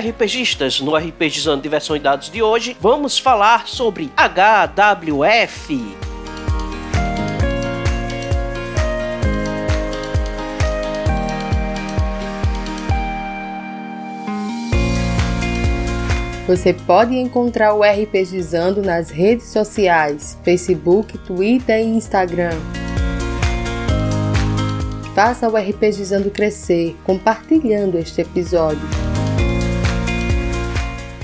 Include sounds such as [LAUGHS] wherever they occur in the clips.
RPGistas! No RPGizando Diversão e Dados de hoje, vamos falar sobre HWF. Você pode encontrar o RPGizando nas redes sociais, Facebook, Twitter e Instagram. Faça o RPGizando crescer, compartilhando este episódio.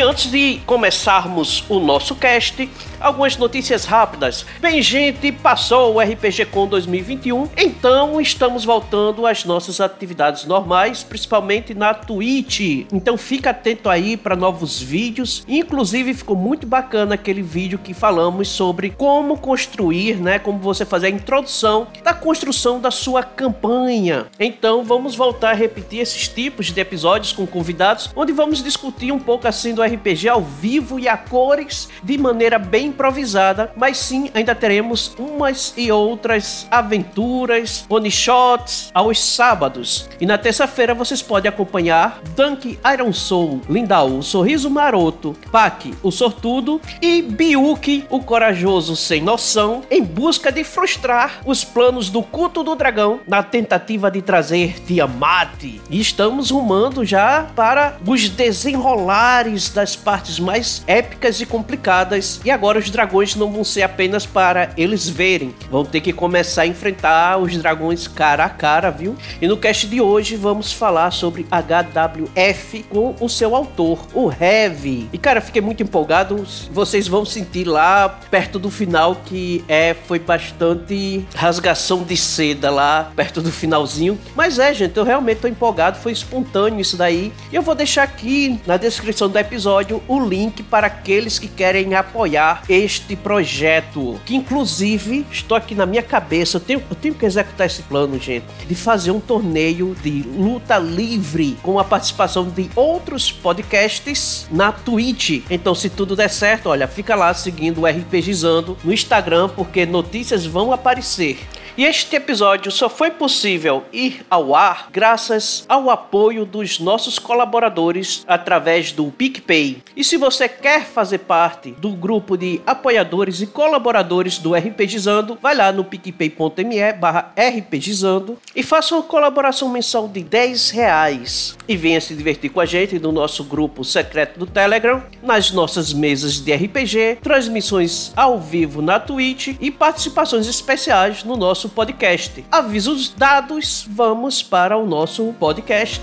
E antes de começarmos o nosso cast, algumas notícias rápidas. Bem, gente, passou o RPG Com 2021, então estamos voltando às nossas atividades normais, principalmente na Twitch. Então fica atento aí para novos vídeos. Inclusive ficou muito bacana aquele vídeo que falamos sobre como construir, né, como você fazer a introdução da construção da sua campanha. Então vamos voltar a repetir esses tipos de episódios com convidados, onde vamos discutir um pouco assim do RPG ao vivo e a cores de maneira bem improvisada, mas sim ainda teremos umas e outras aventuras, one shots aos sábados. E na terça-feira vocês podem acompanhar Dunk Iron Soul, Lindau, o Sorriso Maroto, Pac, o Sortudo e Biuki, o Corajoso Sem Noção, em busca de frustrar os planos do culto do dragão na tentativa de trazer Tiamat. E estamos rumando já para os desenrolares das partes mais épicas e complicadas. E agora os dragões não vão ser apenas para eles verem, vão ter que começar a enfrentar os dragões cara a cara, viu? E no cast de hoje vamos falar sobre HWF com o seu autor, o Heavy. E cara, fiquei muito empolgado. Vocês vão sentir lá perto do final que é foi bastante rasgação de seda lá perto do finalzinho. Mas é, gente, eu realmente tô empolgado, foi espontâneo isso daí. E eu vou deixar aqui na descrição do episódio o link para aqueles que querem apoiar este projeto. Que inclusive estou aqui na minha cabeça. Eu tenho, eu tenho que executar esse plano, gente, de fazer um torneio de luta livre com a participação de outros podcasts na Twitch. Então, se tudo der certo, olha, fica lá seguindo o RPGizando no Instagram, porque notícias vão aparecer. E este episódio só foi possível ir ao ar graças ao apoio dos nossos colaboradores através do PicPay. E se você quer fazer parte do grupo de apoiadores e colaboradores do RPGizando, vai lá no picpay.me barra RPGizando e faça uma colaboração mensal de 10 reais. E venha se divertir com a gente no nosso grupo secreto do Telegram, nas nossas mesas de RPG, transmissões ao vivo na Twitch e participações especiais no nosso podcast. Avisos dados, vamos para o nosso podcast.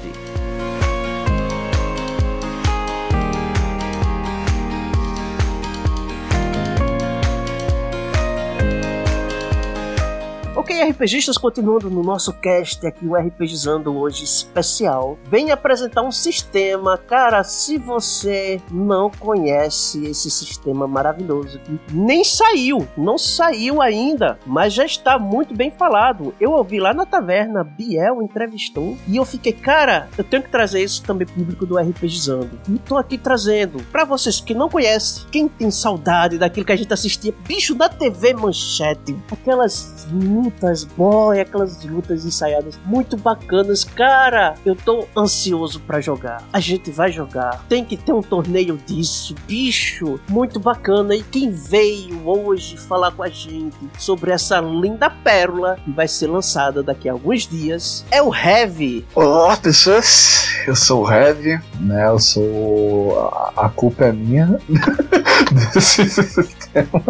RPGistas, continuando no nosso cast aqui, o RPGizando hoje especial, vem apresentar um sistema. Cara, se você não conhece esse sistema maravilhoso, que nem saiu, não saiu ainda, mas já está muito bem falado. Eu ouvi lá na taverna, Biel entrevistou, e eu fiquei, cara, eu tenho que trazer isso também público do RPGizando. E tô aqui trazendo para vocês que não conhecem, quem tem saudade daquilo que a gente assistia, bicho da TV Manchete, aquelas lutas, boy, aquelas lutas ensaiadas muito bacanas. Cara, eu tô ansioso para jogar. A gente vai jogar. Tem que ter um torneio disso, bicho, muito bacana. E quem veio hoje falar com a gente sobre essa linda pérola que vai ser lançada daqui a alguns dias é o Heavy. Olá, pessoas. Eu sou o Heavy, né? Eu sou. A culpa é minha [LAUGHS] desse [LAUGHS] sistema.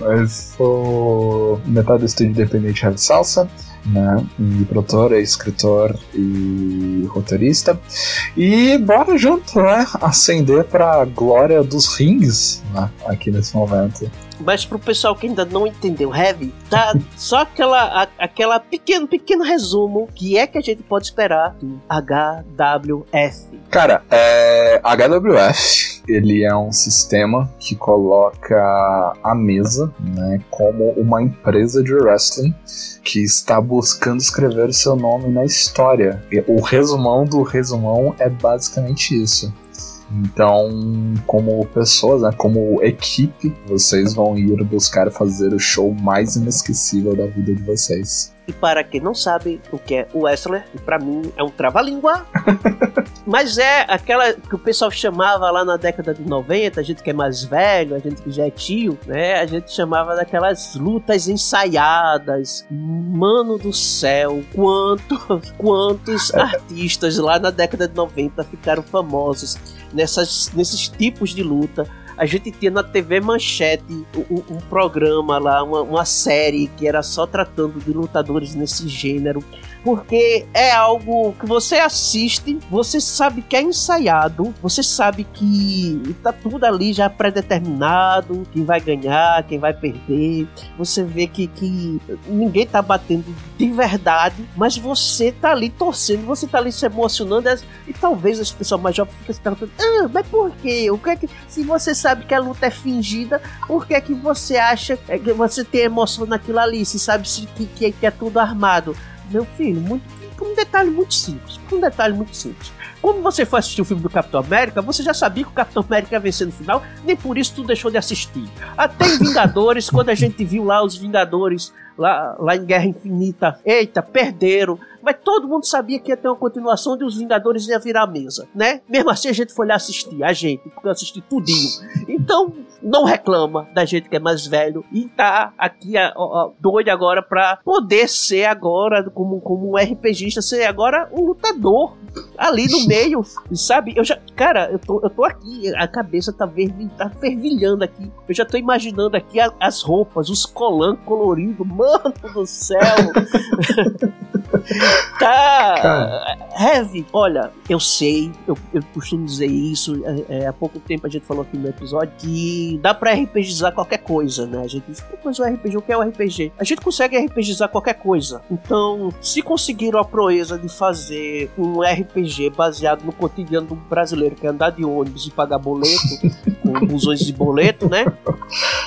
Mas sou metade do estúdio independente Heavy Salsa. né? E produtor, escritor e roteirista. E bora junto, né? Ascender pra glória dos rings, né? Aqui nesse momento. Mas pro pessoal que ainda não entendeu Heavy, tá [LAUGHS] só aquela, a, aquela pequeno, pequeno resumo que é que a gente pode esperar do HWF. Cara, é, HWF ele é um sistema que coloca a mesa, né, como uma empresa de wrestling que está buscando escrever seu nome na história. O resumão do resumão é basicamente isso. Então, como pessoas, né, como equipe, vocês vão ir buscar fazer o show mais inesquecível da vida de vocês. E para quem não sabe o que é o Wrestler, para mim é um trava-língua. [LAUGHS] mas é aquela que o pessoal chamava lá na década de 90, a gente que é mais velho, a gente que já é tio, né? A gente chamava daquelas lutas ensaiadas. Mano do céu, quantos, quantos artistas lá na década de 90 ficaram famosos nessas, nesses tipos de luta a gente tinha na TV Manchete um, um programa lá, uma, uma série que era só tratando de lutadores nesse gênero porque é algo que você assiste, você sabe que é ensaiado, você sabe que tá tudo ali já predeterminado, quem vai ganhar, quem vai perder. Você vê que, que ninguém tá batendo de verdade, mas você tá ali torcendo, você tá ali se emocionando e talvez as pessoas mais jovens fiquem se perguntando: ah, mas por quê? O que é que se você sabe que a luta é fingida, por que é que você acha que você tem emoção naquilo ali? Se sabe que, que, que é tudo armado? Meu filho, muito, um detalhe muito simples. Um detalhe muito simples. Como você foi assistir o filme do Capitão América, você já sabia que o Capitão América ia vencer no final, nem por isso tu deixou de assistir. Até em Vingadores, [LAUGHS] quando a gente viu lá os Vingadores lá, lá em Guerra Infinita, eita, perderam. Mas todo mundo sabia que ia ter uma continuação de Os Vingadores ia virar a mesa, né? Mesmo assim a gente foi lá assistir, a gente, porque eu assisti tudinho. Então, não reclama da gente que é mais velho e tá aqui ó, ó, doido agora pra poder ser agora, como, como um RPGista, ser agora um lutador ali no meio, sabe? Eu já, cara, eu tô, eu tô aqui, a cabeça tá, tá fervilhando aqui. Eu já tô imaginando aqui a, as roupas, os colãs coloridos, mano do céu. [LAUGHS] [LAUGHS] tá cara. Heavy. Olha, eu sei, eu, eu costumo dizer isso. É, é, há pouco tempo a gente falou aqui no episódio que dá pra RPGizar qualquer coisa, né? A gente diz, mas o RPG, o que é o RPG? A gente consegue RPGizar qualquer coisa. Então, se conseguiram a proeza de fazer um RPG baseado no cotidiano do brasileiro, que é andar de ônibus e pagar boleto, [LAUGHS] com busões de boleto, né?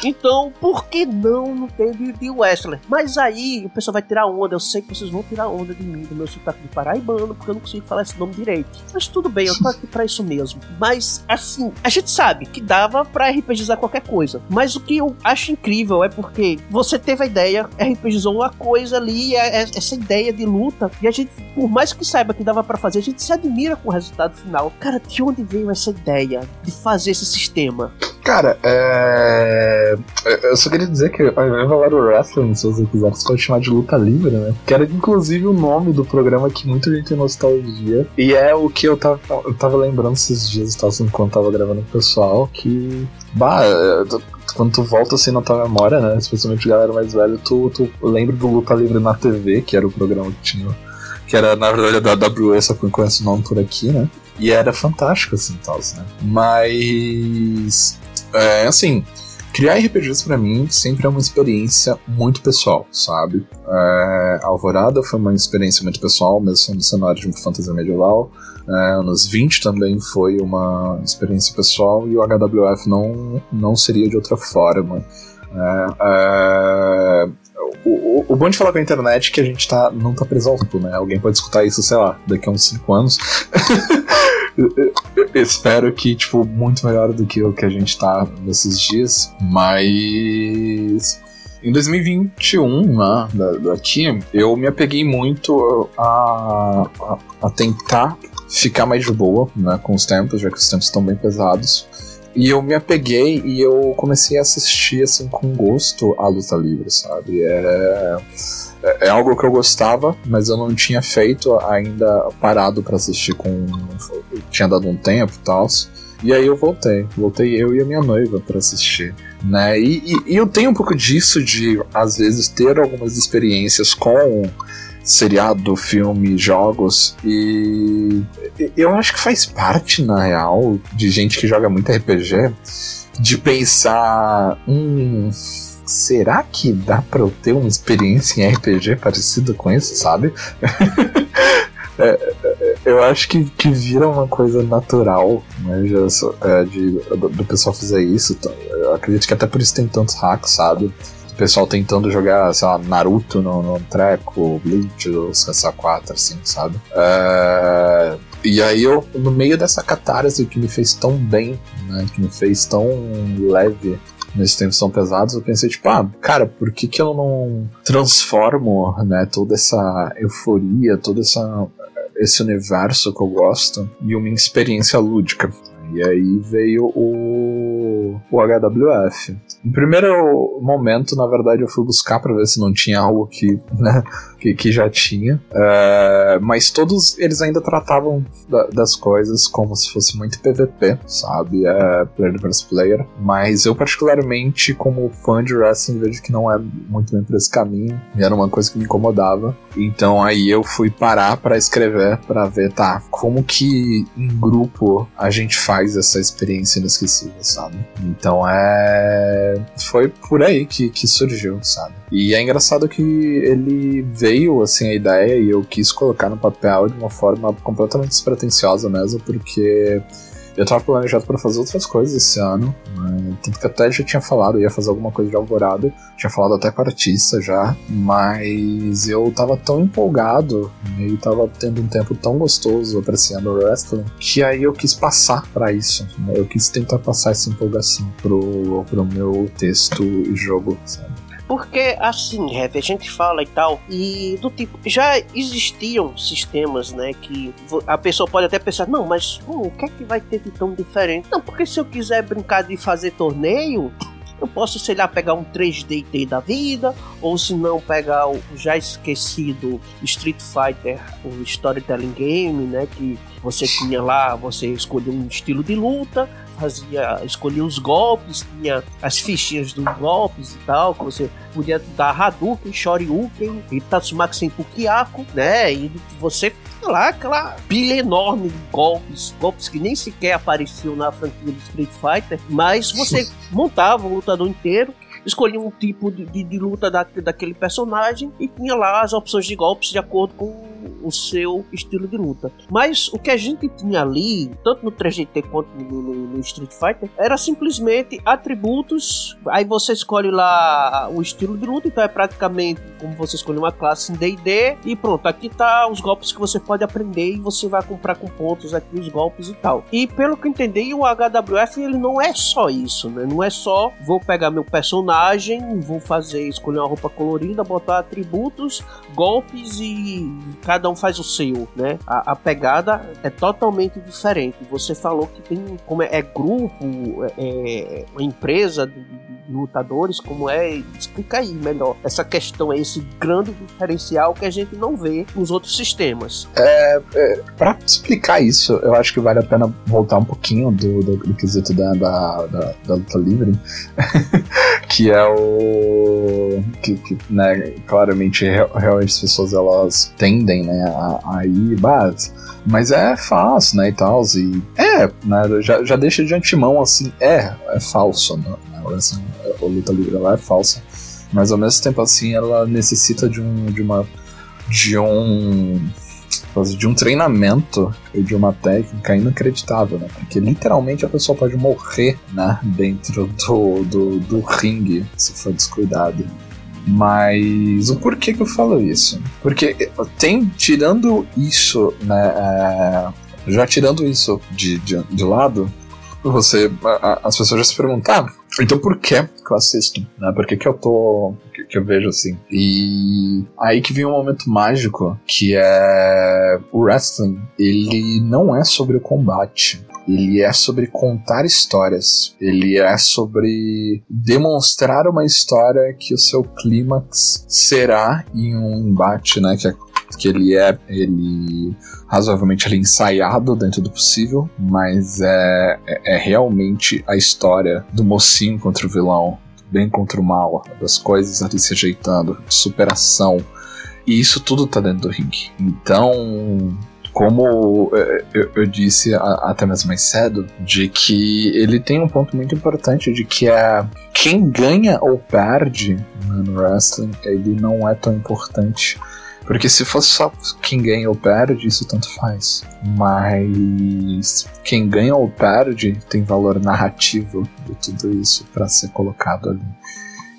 Então, por que não não teve de Wrestler? Mas aí o pessoal vai tirar onda. Eu sei que vocês vão tirar onda de mim, do meu sotaque de paraibano, porque eu não consigo falar esse nome direito. Mas tudo bem, eu tô aqui pra isso mesmo. Mas, assim, a gente sabe que dava pra RPGizar qualquer coisa. Mas o que eu acho incrível é porque você teve a ideia, RPGizou uma coisa ali, é, é, essa ideia de luta, e a gente, por mais que saiba que dava para fazer, a gente se admira com o resultado final. Cara, de onde veio essa ideia de fazer esse sistema? Cara, é... eu só queria dizer que ao invés de falar o wrestling, se você quiser, você pode chamar de luta livre, né? Que era inclusive o nome do programa que muita gente tem nostalgia. E é o que eu tava, eu tava lembrando esses dias, enquanto tava gravando com o pessoal, que. Bah, quando tu volta assim na tua memória, né? Especialmente galera mais velha, tu, tu lembra do Luta Livre na TV, que era o programa que tinha. Que era, na verdade, da AWS, só que eu conheço o nome por aqui, né? E era fantástico, assim, tal, né? Mas é, assim, criar RPGs para mim sempre é uma experiência muito pessoal, sabe? É, Alvorada foi uma experiência muito pessoal, mesmo sendo cenário de fantasia medieval. É, anos 20 também foi uma experiência pessoal e o HWF não, não seria de outra forma. É, é, o, o bom de falar com a internet é que a gente tá, não tá preso ao tempo, né? Alguém pode escutar isso, sei lá, daqui a uns 5 anos. [LAUGHS] eu, espero que, tipo, muito melhor do que o que a gente tá nesses dias, mas. Em 2021, né, daqui, eu me apeguei muito a, a, a tentar ficar mais de boa né, com os tempos, já que os tempos estão bem pesados. E eu me apeguei e eu comecei a assistir assim com gosto a luta livre, sabe? É, é, é algo que eu gostava, mas eu não tinha feito ainda parado para assistir com. Tinha dado um tempo e tal. E aí eu voltei. Voltei eu e a minha noiva para assistir. Né? E, e, e eu tenho um pouco disso de, às vezes, ter algumas experiências com seriado, filme, jogos e eu acho que faz parte na real de gente que joga muito RPG de pensar hum, será que dá para eu ter uma experiência em RPG parecida com isso, sabe? [LAUGHS] É, é, eu acho que, que vira uma coisa natural, né? Já, é, de, do, do, pessoal fazer isso. Eu acredito que até por isso tem tantos hacks, sabe? O pessoal tentando jogar, sei lá, Naruto no, no treco, Bleach, os KSA4, assim, sabe? É, e aí eu, no meio dessa catarse que me fez tão bem, né? Que me fez tão leve nesses tempos tão pesados, eu pensei, tipo, ah, cara, por que, que eu não transformo, né, toda essa euforia, toda essa esse universo que eu gosto em uma experiência lúdica. E aí veio o, o HWF. Em primeiro momento, na verdade, eu fui buscar para ver se não tinha algo que, né, que, que já tinha. Uh, mas todos eles ainda tratavam da, das coisas como se fosse muito PVP, sabe? É player versus player. Mas eu, particularmente, como fã de wrestling, vejo que não é muito bem por esse caminho. E era uma coisa que me incomodava. Então aí eu fui parar para escrever, para ver, tá, como que em grupo a gente faz essa experiência inesquecível, sabe? Então é. Foi por aí que, que surgiu, sabe? E é engraçado que ele veio, assim, a ideia e eu quis colocar no papel de uma forma completamente despretensiosa mesmo, porque eu tava planejado para fazer outras coisas esse ano, né? tanto que até já tinha falado, ia fazer alguma coisa de Alvorada, tinha falado até com artista já, mas eu tava tão empolgado né? e tava tendo um tempo tão gostoso apreciando o wrestling, que aí eu quis passar para isso, né? eu quis tentar passar essa empolgação pro, pro meu texto e jogo, sabe? Porque assim, Rev, a gente fala e tal, e do tipo, já existiam sistemas, né, que a pessoa pode até pensar, não, mas hum, o que é que vai ter de tão diferente? Não, porque se eu quiser brincar de fazer torneio, eu posso, sei lá, pegar um 3D da vida, ou se não, pegar o já esquecido Street Fighter, o Storytelling Game, né? Que você tinha lá, você escolheu um estilo de luta, fazia, escolhia os golpes, tinha as fichinhas dos golpes e tal, que você podia dar Hadouken, Shoryuken e Tatsumaki Senpukiako, né? E você lá aquela pilha enorme de golpes, golpes que nem sequer apareciam na franquia do Street Fighter, mas você [LAUGHS] montava o lutador inteiro escolhia um tipo de, de, de luta da, daquele personagem e tinha lá as opções de golpes de acordo com o seu estilo de luta. Mas o que a gente tinha ali, tanto no 3DT quanto no, no, no Street Fighter, era simplesmente atributos. Aí você escolhe lá o estilo de luta, então é praticamente como você escolhe uma classe em D&D e pronto, aqui tá os golpes que você pode aprender e você vai comprar com pontos aqui os golpes e tal. E pelo que eu entendi, o HWF ele não é só isso, né? Não é só vou pegar meu personagem, vou fazer escolher uma roupa colorida, botar atributos, golpes e cada um faz o seu, né? A, a pegada é totalmente diferente. Você falou que tem como é, é grupo, é, é empresa lutadores, como é? Explica aí melhor essa questão, esse grande diferencial que a gente não vê nos outros sistemas. É, é para explicar isso, eu acho que vale a pena voltar um pouquinho do, do, do quesito da, da, da, da luta livre, [LAUGHS] que é o que, que né, claramente realmente as pessoas elas tendem né, a, a ir, mas, mas é fácil, né, e tal, e é, né, já, já deixa de antemão, assim, é, é falso, né, assim, a luta livre ela é falsa, mas ao mesmo tempo, assim, ela necessita de um, de uma, de um de um treinamento e de uma técnica inacreditável, né? Porque literalmente a pessoa pode morrer, né? Dentro do, do, do ringue, se for descuidado. Mas o porquê que eu falo isso? Porque tem, tirando isso, né? É, já tirando isso de, de, de lado, você, a, as pessoas já se perguntam, ah, então por que que eu assisto? Né? Por que, que eu tô. Que, que, eu vejo assim? E aí que vem um momento mágico que é. O wrestling, ele não é sobre o combate. Ele é sobre contar histórias. Ele é sobre demonstrar uma história que o seu clímax será em um embate, né? Que é que ele é ele razoavelmente ele é ensaiado dentro do possível, mas é, é, é realmente a história do mocinho contra o vilão, do bem contra o mal, das coisas ali se ajeitando, superação. E isso tudo tá dentro do ringue. Então, como é, eu, eu disse até mesmo mais cedo, de que ele tem um ponto muito importante de que é quem ganha ou perde no wrestling, ele não é tão importante. Porque se fosse só quem ganha ou perde, isso tanto faz. Mas quem ganha ou perde tem valor narrativo de tudo isso para ser colocado ali.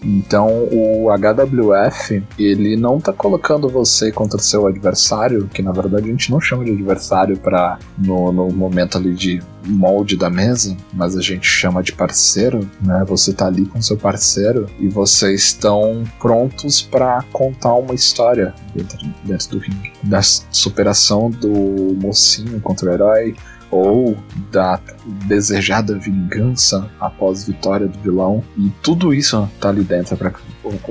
Então o HWF ele não tá colocando você contra seu adversário, que na verdade a gente não chama de adversário para no, no momento ali de molde da mesa, mas a gente chama de parceiro, né? Você tá ali com seu parceiro e vocês estão prontos para contar uma história dentro, dentro do ringue, da superação do mocinho contra o herói ou da desejada vingança após vitória do vilão. E tudo isso tá ali dentro para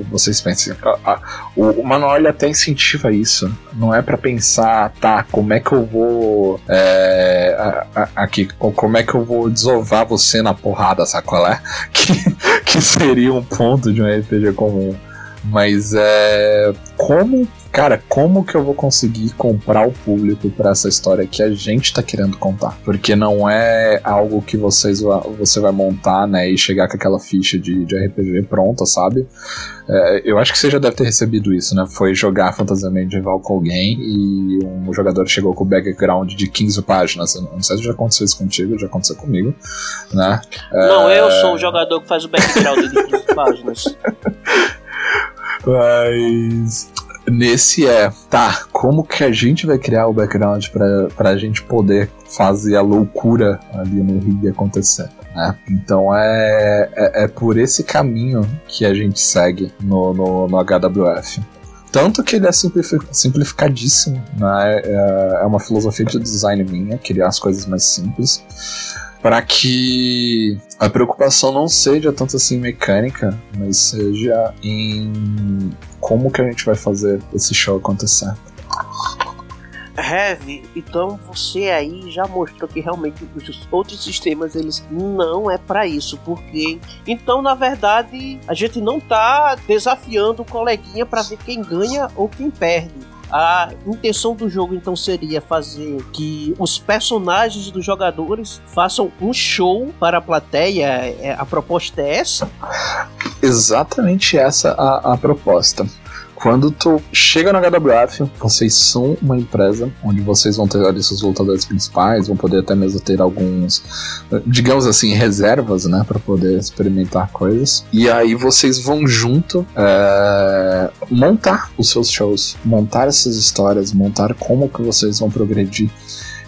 vocês pensem. O, manual ele até incentiva isso. Não é para pensar, tá, como é que eu vou. É, aqui, como é que eu vou desovar você na porrada, sabe qual é? [LAUGHS] Que, que seria um ponto de um RPG comum. Mas é. Como cara, como que eu vou conseguir comprar o público para essa história que a gente tá querendo contar? Porque não é algo que vocês você vai montar, né, e chegar com aquela ficha de, de RPG pronta, sabe? É, eu acho que você já deve ter recebido isso, né? Foi jogar fantasia medieval com alguém e um jogador chegou com o background de 15 páginas. Eu não sei se já aconteceu isso contigo, já aconteceu comigo, né? Não, é... eu sou o jogador que faz o background de 15 páginas. [LAUGHS] Mas nesse é, tá, como que a gente vai criar o background pra, pra gente poder fazer a loucura ali no rig acontecer? Né? Então é, é, é, por esse caminho que a gente segue no, no, no HWF. Tanto que ele é simplificadíssimo, né? É, é uma filosofia de design minha, criar as coisas mais simples para que a preocupação não seja tanto assim mecânica, mas seja em como que a gente vai fazer esse show acontecer. Heavy, então você aí já mostrou que realmente os outros sistemas eles não é para isso, porque então na verdade a gente não tá desafiando o coleguinha para ver quem ganha ou quem perde a intenção do jogo então seria fazer que os personagens dos jogadores façam um show para a plateia. É, a proposta é essa? Exatamente essa a, a proposta. Quando tu chega na HWF, vocês são uma empresa onde vocês vão ter ali seus lutadores principais, vão poder até mesmo ter alguns, digamos assim, reservas, né, para poder experimentar coisas. E aí vocês vão junto é, montar os seus shows, montar essas histórias, montar como que vocês vão progredir.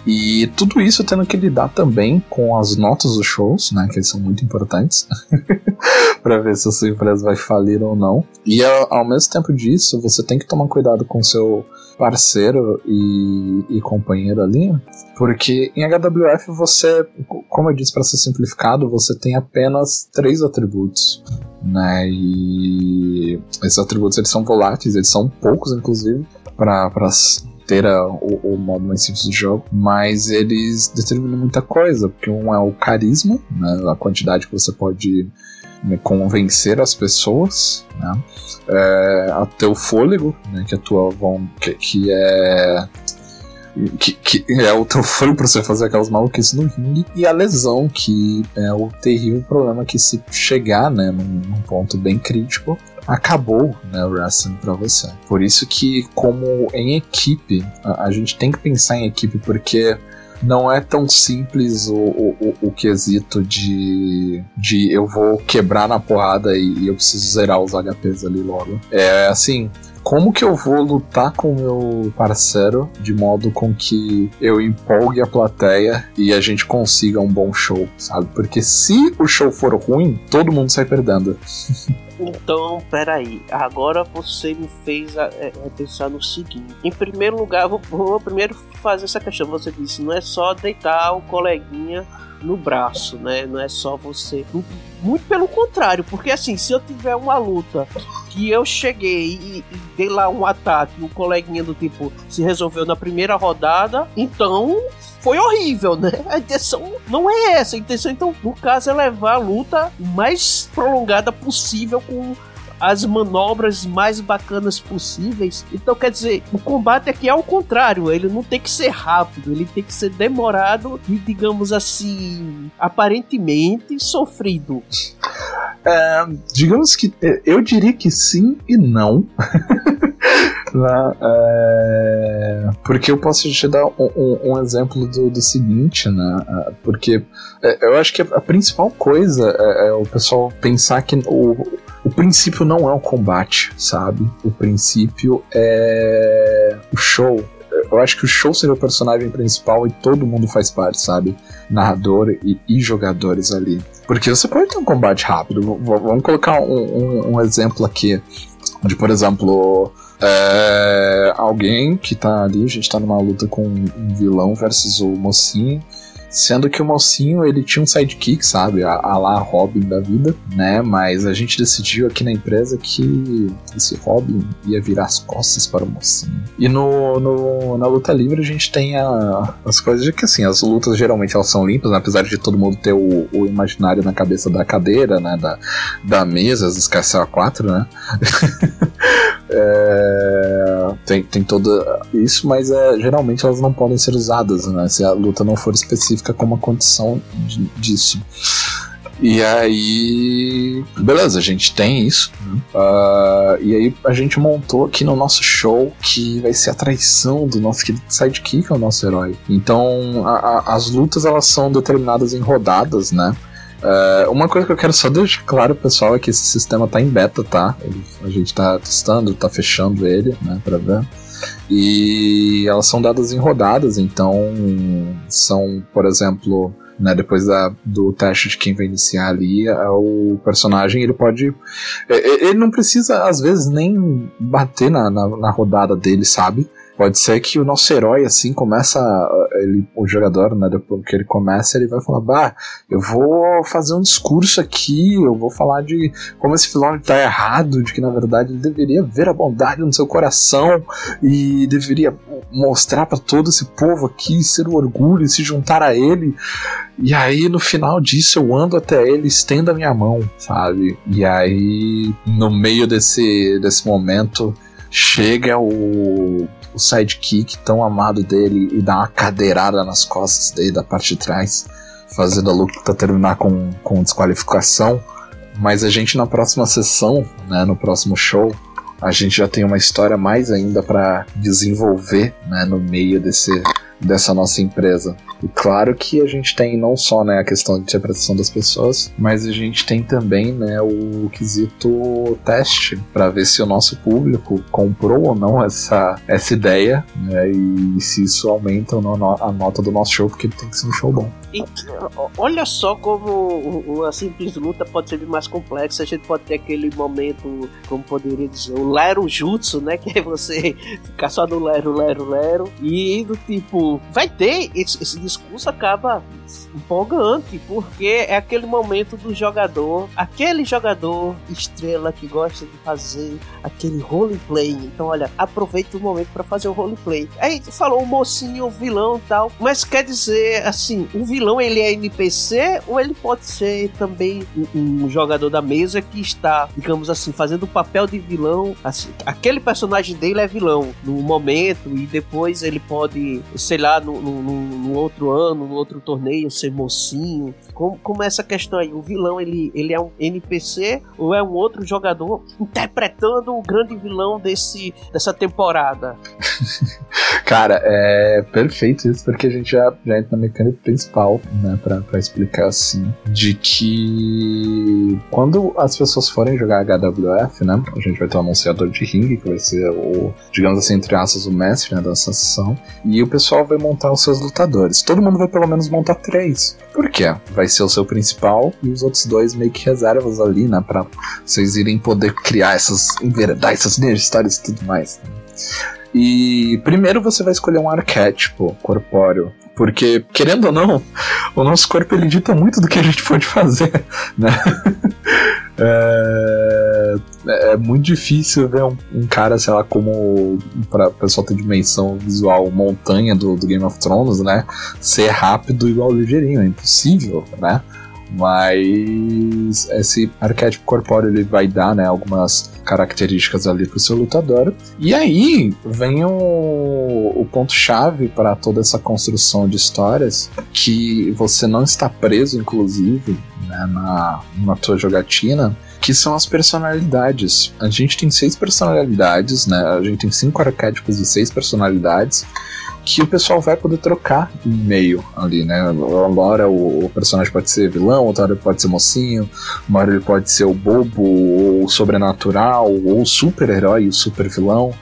E tudo isso tendo que lidar também com as notas dos shows, né? Que são muito importantes. [LAUGHS] para ver se a sua empresa vai falir ou não. E ao, ao mesmo tempo disso, você tem que tomar cuidado com seu parceiro e, e, companheiro ali, porque em HWF você, como eu disse para ser simplificado, você tem apenas três atributos, né? E esses atributos eles são voláteis, eles são poucos inclusive para ter a, o, o, modo mais simples do jogo, mas eles determinam muita coisa, porque um é o carisma, né, a quantidade que você pode né, convencer as pessoas, né, é, fôlego, né, que a tua que, que é que, que, é o [LAUGHS] fôlego pra você fazer aquelas maluquices no ringue, e a lesão, que é o terrível problema que se chegar, né, num, num ponto bem crítico, acabou né, o wrestling para você. Por isso que, como em equipe, a, a, gente tem que pensar em equipe porque não é tão simples o, o, o, quesito de, de eu vou quebrar na porrada e, e eu preciso zerar os HPs ali logo. É assim, como que eu vou lutar com o meu parceiro de modo com que eu empolgue a plateia e a gente consiga um bom show, sabe? Porque se o show for ruim, todo mundo sai perdendo. [LAUGHS] Então, peraí, agora você me fez é, é, pensar no seguinte. Em primeiro lugar, vou, vou primeiro fazer essa questão. Você disse, não é só deitar o coleguinha no braço, né? Não é só você. Muito pelo contrário, porque assim, se eu tiver uma luta que eu cheguei e, e dei lá um ataque, o coleguinha do tipo se resolveu na primeira rodada, então foi horrível, né? A intenção não é essa. A intenção, então, no caso, é levar a luta mais prolongada possível com as manobras mais bacanas possíveis. Então, quer dizer, o combate aqui é o contrário, ele não tem que ser rápido, ele tem que ser demorado e, digamos assim, aparentemente sofrido. É, digamos que é, eu diria que sim e não. [LAUGHS] Né? É... Porque eu posso te dar um, um, um exemplo do, do, seguinte, né? É, porque é, eu acho que a principal coisa é o pessoal pensar que o, o princípio não é o combate, sabe? O princípio é o show. Eu acho que o show seria o personagem principal e todo mundo faz parte, sabe? Narrador e, e jogadores ali. Porque você pode ter um combate rápido. V vamos colocar um, um, um exemplo aqui de, por exemplo, é, alguém que tá ali, a gente tá numa luta com um vilão versus o mocinho. Sendo que o mocinho, ele tinha um sidekick, sabe? A, a lá Robin da vida, né? Mas a gente decidiu aqui na empresa que esse Robin ia virar as costas para o mocinho. E no, no na luta livre a gente tem a, as coisas de que, assim, as lutas geralmente elas são limpas, né? apesar de todo mundo ter o, o, imaginário na cabeça da cadeira, né? Da, da mesa, as a 4, né? [LAUGHS] é, tem, tem todo isso, mas é, geralmente elas não podem ser usadas, né? Se a luta não for específica como uma condição de, disso. E aí, beleza, a gente tem isso. Uh, e aí a gente montou aqui no nosso show que vai ser a traição do nosso querido sidekick, o nosso herói. Então, a, a, as lutas elas são determinadas em rodadas, né? Uh, uma coisa que eu quero só deixar claro, pessoal, é que esse sistema tá em beta, tá? Ele, a gente tá testando, tá fechando ele, né, pra ver. E elas são dadas em rodadas, então são, por exemplo, né, depois da, do teste de quem vai iniciar ali, é o personagem ele pode. É, ele não precisa, às vezes, nem bater na, na, na rodada dele, sabe? Pode ser que o nosso herói, assim, começa. Ele, o jogador, né? Depois que ele começa, ele vai falar: Bah, eu vou fazer um discurso aqui, eu vou falar de como esse vilão tá errado, de que na verdade ele deveria ver a bondade no seu coração e deveria mostrar para todo esse povo aqui, ser o orgulho e se juntar a ele. E aí, no final disso, eu ando até ele, estendo a minha mão, sabe? E aí, no meio desse, desse momento, chega o o sidekick tão amado dele e dá uma cadeirada nas costas dele da parte de trás, fazendo a luta terminar com, com desqualificação. Mas a gente na próxima sessão, né, no próximo show, a gente já tem uma história mais ainda para desenvolver né, no meio desse, dessa nossa empresa. E claro que a gente tem não só né, a questão de interpretação das pessoas, mas a gente tem também né, o quesito teste para ver se o nosso público comprou ou não essa, essa ideia né, e se isso aumenta ou não a nota do nosso show, porque tem que ser um show bom. E, olha só como a simples luta pode ser mais complexa. A gente pode ter aquele momento, como poderia dizer, o Lero Jutsu, né? Que é você [LAUGHS] ficar só no Lero, Lero, Lero. E do tipo, vai ter esse, esse discurso acaba empolgante, porque é aquele momento do jogador, aquele jogador estrela que gosta de fazer aquele roleplay. Então, olha, aproveita o momento para fazer o roleplay. Aí falou o mocinho, o vilão tal, mas quer dizer assim, o vilão ele é NPC ou ele pode ser também um, um jogador da mesa que está, digamos assim, fazendo o papel de vilão. Assim, aquele personagem dele é vilão no momento e depois ele pode, sei lá, no, no, no outro ano, no outro torneio, ser mocinho. Como, como é essa questão aí? O vilão ele, ele é um NPC ou é um outro jogador interpretando o grande vilão desse, dessa temporada? [LAUGHS] Cara, é perfeito isso, porque a gente já, já entra na mecânica principal, né, pra, pra explicar assim, de que quando as pessoas forem jogar HWF, né, a gente vai ter um anunciador de ringue, que vai ser o, digamos assim, entre aspas, o mestre né, dessa sessão, e o pessoal vai montar os seus lutadores. Todo mundo vai pelo menos montar três. Por quê? Vai ser o seu principal e os outros dois meio que reservas ali, né, pra vocês irem poder criar essas, enveredar essas histórias e tudo mais. Né? E primeiro você vai escolher um arquétipo corpóreo. Porque, querendo ou não, o nosso corpo ele dita muito do que a gente pode fazer, [LAUGHS] né? [LAUGHS] É, é, muito difícil ver um, um, cara, sei lá, como para pessoal ter dimensão visual montanha do, do, Game of Thrones, né? Ser rápido igual ligeirinho, é impossível, né? Mas esse arquétipo corpóreo ele vai dar, né, algumas características ali pro seu lutador. E aí vem o, o ponto-chave para toda essa construção de histórias que você não está preso, inclusive, né, na, na tua jogatina, que são as personalidades. A gente tem seis personalidades, né? A gente tem cinco arquétipos e seis personalidades que o pessoal vai poder trocar em meio ali, né? Uma hora o, personagem pode ser vilão, outra hora ele pode ser mocinho, uma hora ele pode ser o bobo, ou sobrenatural, ou super-herói, o super-vilão.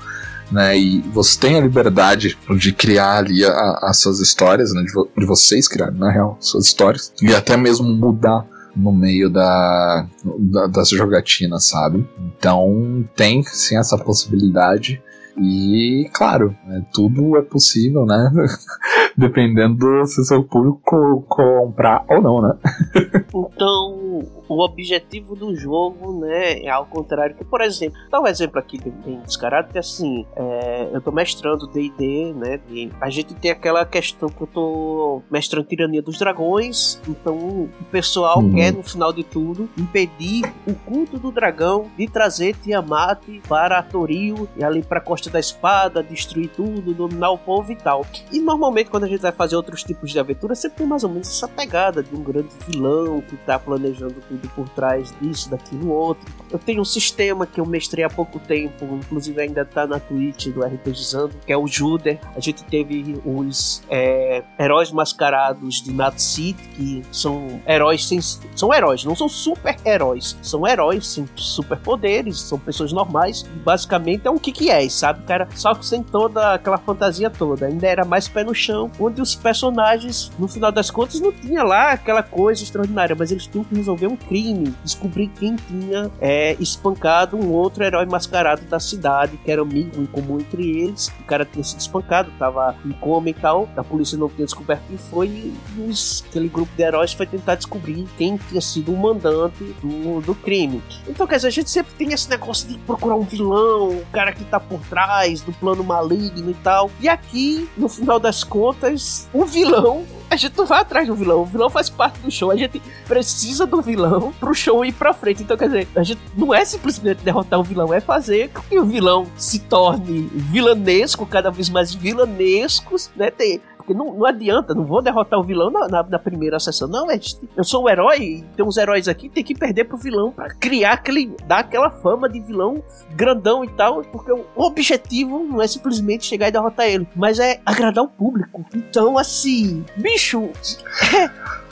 Né, e você tem a liberdade de criar ali as suas histórias, né, de, vo de vocês criarem, na real, suas histórias, e até mesmo mudar no meio da, da, das jogatinas, sabe? Então tem sim essa possibilidade. E, claro, é, tudo é possível, né? [LAUGHS] Dependendo se seu público comprar ou não, né? [LAUGHS] então, o objetivo do jogo, né, é ao contrário que, por exemplo, dá um exemplo aqui bem, bem descarado, que assim, é, eu tô mestrando D&D, né, e a gente tem aquela questão que eu tô mestrando Tirania dos Dragões, então o pessoal uhum. quer, no final de tudo, impedir o culto do dragão de trazer Tiamat para Toril e ali para Costa da Espada, destruir tudo, dominar o povo e tal. E normalmente quando a gente vai fazer outros tipos de aventura, sempre tem mais ou menos essa pegada de um grande vilão que tá planejando tudo por trás disso, daquilo outro. Eu tenho um sistema que eu mestrei há pouco tempo, inclusive ainda tá na Twitch do RPGizando, que é o Juder. A gente teve os é, heróis mascarados de Nat City, que são heróis sem. São heróis, não são super heróis. São heróis sem superpoderes, são pessoas normais. basicamente é um que que é, sabe, cara? Só sem toda aquela fantasia toda. Ainda era mais pé no chão, onde os personagens, no final das contas, não tinha lá aquela coisa extraordinária, mas eles tinham que resolver um crime, descobrir quem tinha é, espancado um outro herói mascarado da cidade, que era amigo em comum entre eles. O cara tinha sido espancado, tava em coma e tal. A polícia não tinha descoberto quem foi e os, aquele grupo de heróis foi tentar descobrir quem tinha sido o mandante do, do crime. Então, quer dizer, a gente sempre tem esse negócio de procurar um vilão, o cara que tá por trás do plano maligno e tal. E aqui, no final das contas, o vilão a gente não vai atrás do vilão. O vilão faz parte do show. A gente precisa do vilão pro show ir pra frente. Então, quer dizer, a gente não é simplesmente derrotar o vilão, é fazer com que o vilão se torne vilanesco, cada vez mais vilanescos, né? Tem, porque não, não adianta, não vou derrotar o vilão na, na, na primeira sessão. Não, é, eu sou o herói, tem uns heróis aqui, tem que perder pro vilão para criar aquele. dar aquela fama de vilão grandão e tal. Porque o objetivo não é simplesmente chegar e derrotar ele, mas é agradar o público. Então, assim, bicho. [LAUGHS]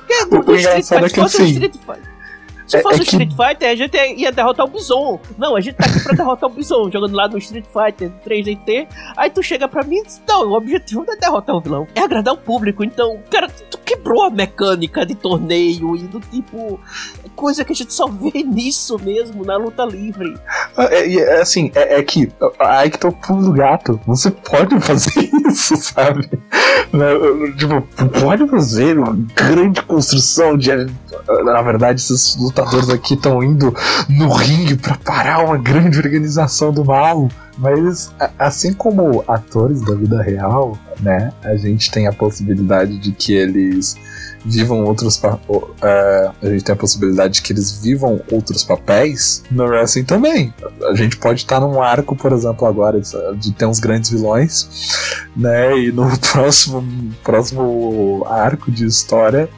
É, é se fosse um Street Fighter. Se é, fosse é, Street Fighter, a gente ia derrotar o Bison. Não, a gente tá aqui pra derrotar o Bison, jogando lá no Street Fighter 3DT. Aí tu chega pra mim e diz: Não, o objetivo não é derrotar o vilão, é agradar o público. Então, cara, tu quebrou a mecânica de torneio e do tipo. Coisa que a gente só vê [LAUGHS] nisso mesmo, na luta livre. É, é assim, é, é, que. Aí que tá o pulo do gato. Você pode fazer [LAUGHS] isso, sabe? Né, tipo, pode fazer uma grande construção de. Na verdade, esses lutadores aqui estão indo no ringue para parar uma grande organização do mal. Mas assim como atores da vida real, né, a gente tem a possibilidade de que eles vivam outros uh, a gente tem a possibilidade de que eles vivam outros papéis no wrestling também. A gente pode estar num arco, por exemplo, agora de ter uns grandes vilões, né? E no [LAUGHS] próximo próximo arco de história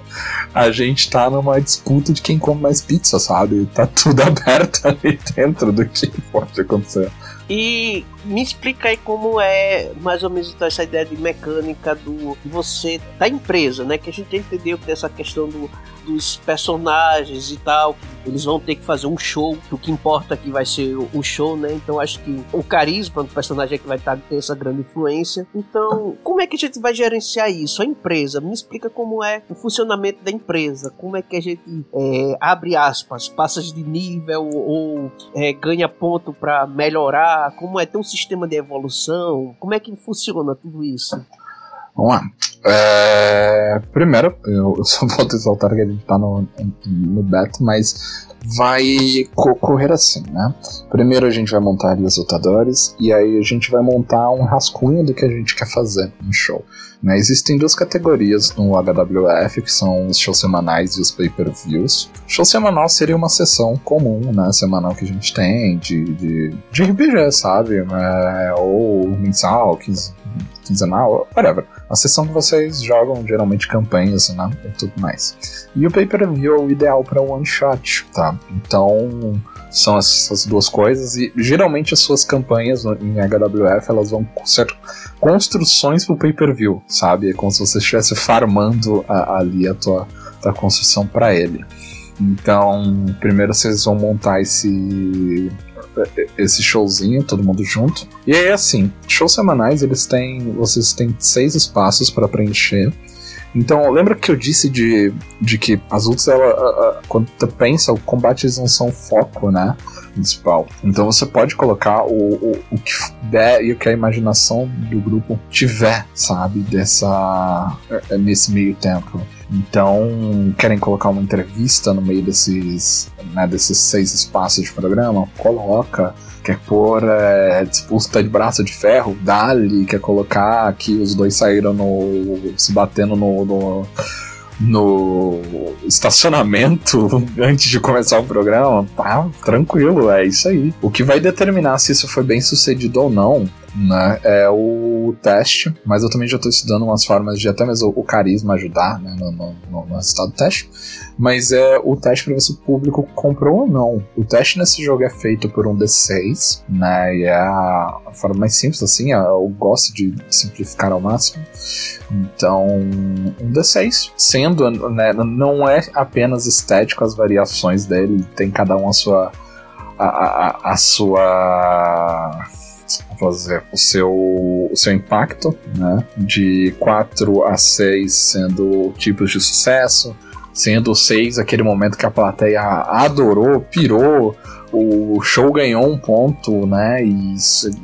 a gente tá numa disputa de quem come mais pizza, sabe? Tá tudo [LAUGHS] aberto ali dentro do que pode acontecer. E me explica aí como é mais ou menos essa ideia de mecânica do você da empresa, né? Que a gente entendeu que essa questão do, dos personagens e tal, eles vão ter que fazer um show, o que importa aqui vai ser o, show, né? Então acho que o carisma do personagem é que vai estar ter essa grande influência. Então, como é que a gente vai gerenciar isso? A empresa, me explica como é o funcionamento da empresa, como é que a gente é, abre aspas, passa de nível ou é, ganha ponto para melhorar? Como é ter um sistema de evolução? Como é que funciona tudo isso? Vamos lá. É, primeiro, eu [LAUGHS] só vou ressaltar que a gente tá no, no beta, mas vai correr assim, né? Primeiro a gente vai montar ali os lutadores e aí a gente vai montar um rascunho do que a gente quer fazer no show. Né? Existem duas categorias no HWF, que são os shows semanais e os pay-per-views. Show semanal seria uma sessão comum, né? Semanal que a gente tem de, de, de RPG, sabe? É, ou mensal, quinzenal, whatever. A sessão que vocês jogam geralmente campanhas, né? E tudo mais. E o pay-per-view é o ideal para one shot, tá? Então são essas duas coisas e geralmente as suas campanhas em HWF elas vão ser construções pro pay-per-view, sabe? É como se você estivesse farmando a, ali a tua, tua construção para ele. Então, primeiro vocês vão montar esse esse showzinho, todo mundo junto. E aí, assim, shows semanais, eles têm. Vocês têm seis espaços para preencher. Então, lembra que eu disse de, de que as lutas, ela, a, a, quando tu pensa, o combate eles não são foco, né? Principal. Então você pode colocar o, o, o que der e o que a imaginação do grupo tiver, sabe? Dessa. É, nesse meio tempo. Então, querem colocar uma entrevista no meio desses, né, desses seis espaços de programa? Coloca. Quer pôr é, disputa de braço de ferro? Dali. Quer colocar que os dois saíram no. se batendo no, no no estacionamento [LAUGHS] antes de começar o programa, tá tranquilo, é isso aí. O que vai determinar se isso foi bem sucedido ou não né, é o teste, mas eu também já estou estudando umas formas de até mesmo o carisma ajudar né, no, no, no, resultado do teste. Mas é o teste para ver se o público comprou ou não. O teste nesse jogo é feito por um D6, né? E é a, forma mais simples, assim. Eu gosto de simplificar ao máximo. Então, um D6, sendo, né, não é apenas estético as variações dele, tem cada um a sua. a, a, a sua fazer o seu, o seu impacto, né? De 4 a 6 sendo tipos de sucesso, sendo 6 aquele momento que a plateia adorou, pirou, o show ganhou um ponto, né? E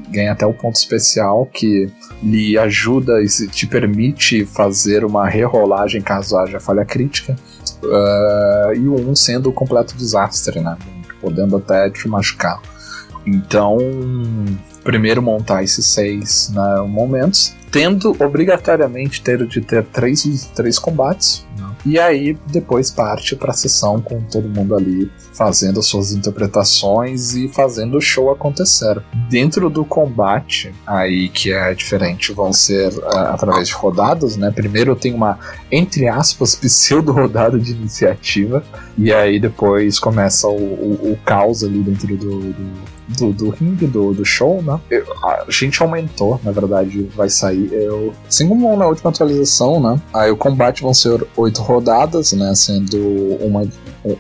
ganha até o um ponto especial que lhe ajuda e te permite fazer uma rerolagem caso haja falha crítica. Uh, e o 1 um sendo o completo desastre, né? Podendo até te machucar. Então, primeiro montar esses seis né, momentos, tendo obrigatoriamente ter de ter três, três combates. Né? E aí depois parte para a sessão com todo mundo ali fazendo as suas interpretações e fazendo o show acontecer. Dentro do combate, aí que é diferente, vão ser uh, através de rodadas, né? Primeiro tem uma, entre aspas, [LAUGHS] pseudo-rodada de iniciativa, e aí depois começa o, o, o caos ali dentro do, do, do, do ringue, do, do show, né? Eu, a gente aumentou, na verdade, vai sair. Eu, assim como na última atualização, né? Aí o combate vão ser oito rodadas, né? Sendo uma,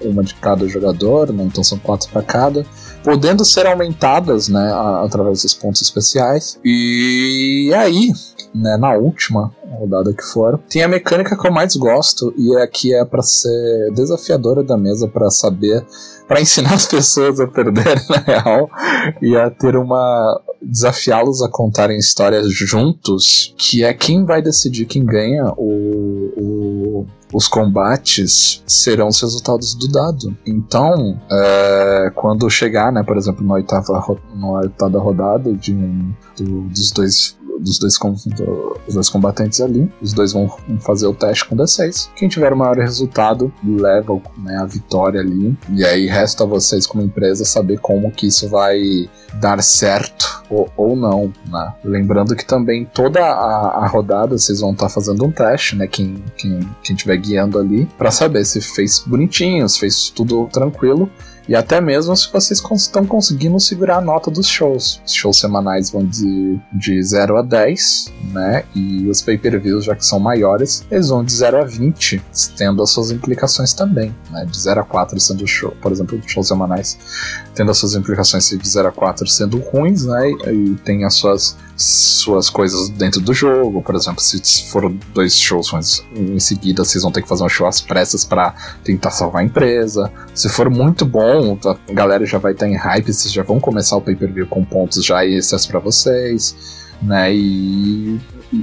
uma de cada jogador, né? Então são quatro para cada podendo ser aumentadas, né, através dos pontos especiais. E aí, né, na última rodada que for, tem a mecânica que eu mais gosto e é que é para ser desafiadora da mesa para saber, para ensinar [LAUGHS] as pessoas a perderem na real e a ter uma desafiá-los a contarem histórias juntos, que é quem vai decidir quem ganha o, o os combates serão os resultados do dado. Então, é, quando chegar, né, por exemplo, na oitava, na oitava rodada de um do, dos dois dos dois, do, dos dois combatentes ali. Os dois vão fazer o teste com D6. Quem tiver o maior resultado leva né, a vitória ali. E aí resta a vocês, como empresa, saber como que isso vai dar certo ou, ou não. Né? Lembrando que também toda a, a rodada vocês vão estar tá fazendo um teste, né? Quem, quem, quem estiver guiando ali, para saber se fez bonitinho, se fez tudo tranquilo. E até mesmo se vocês estão conseguindo segurar a nota dos shows. Os shows semanais vão de, de 0 a 10, né? E os pay-per-views, já que são maiores, eles vão de 0 a 20, tendo as suas implicações também, né? De 0 a 4 sendo show, por exemplo, shows semanais, tendo as suas implicações de 0 a 4 sendo ruins, né? E, e tem as suas suas coisas dentro do jogo. Por exemplo, se for dois shows em seguida, vocês vão ter que fazer um show às pressas para tentar salvar a empresa. Se for muito bom, a galera já vai estar em hype, vocês já vão começar o pay-per-view com pontos já extras para vocês, né? E,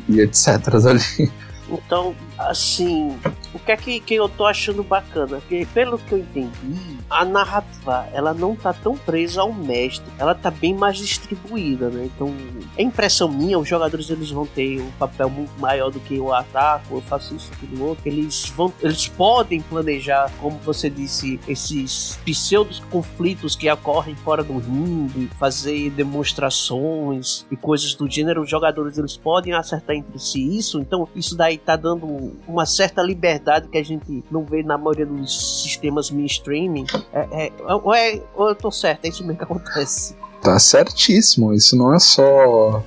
e etc. ali. Então, assim, o que é que, que eu tô achando bacana? Porque, pelo que eu entendi, a narrativa, ela não tá tão presa ao mestre, ela tá bem mais distribuída, né? Então, é impressão minha, os jogadores eles vão ter um papel muito maior do que o ataco, eu faço isso, aquilo outro, eles vão, eles podem planejar, como você disse, esses pseudos conflitos que ocorrem fora do ringue, fazer demonstrações e coisas do gênero, os jogadores eles podem acertar entre si isso, então isso daí tá dando uma certa liberdade que a gente não vê na maioria dos sistemas mainstream. É, é, ou, é, ou eu tô certo, é isso mesmo que acontece. Tá certíssimo, isso não é só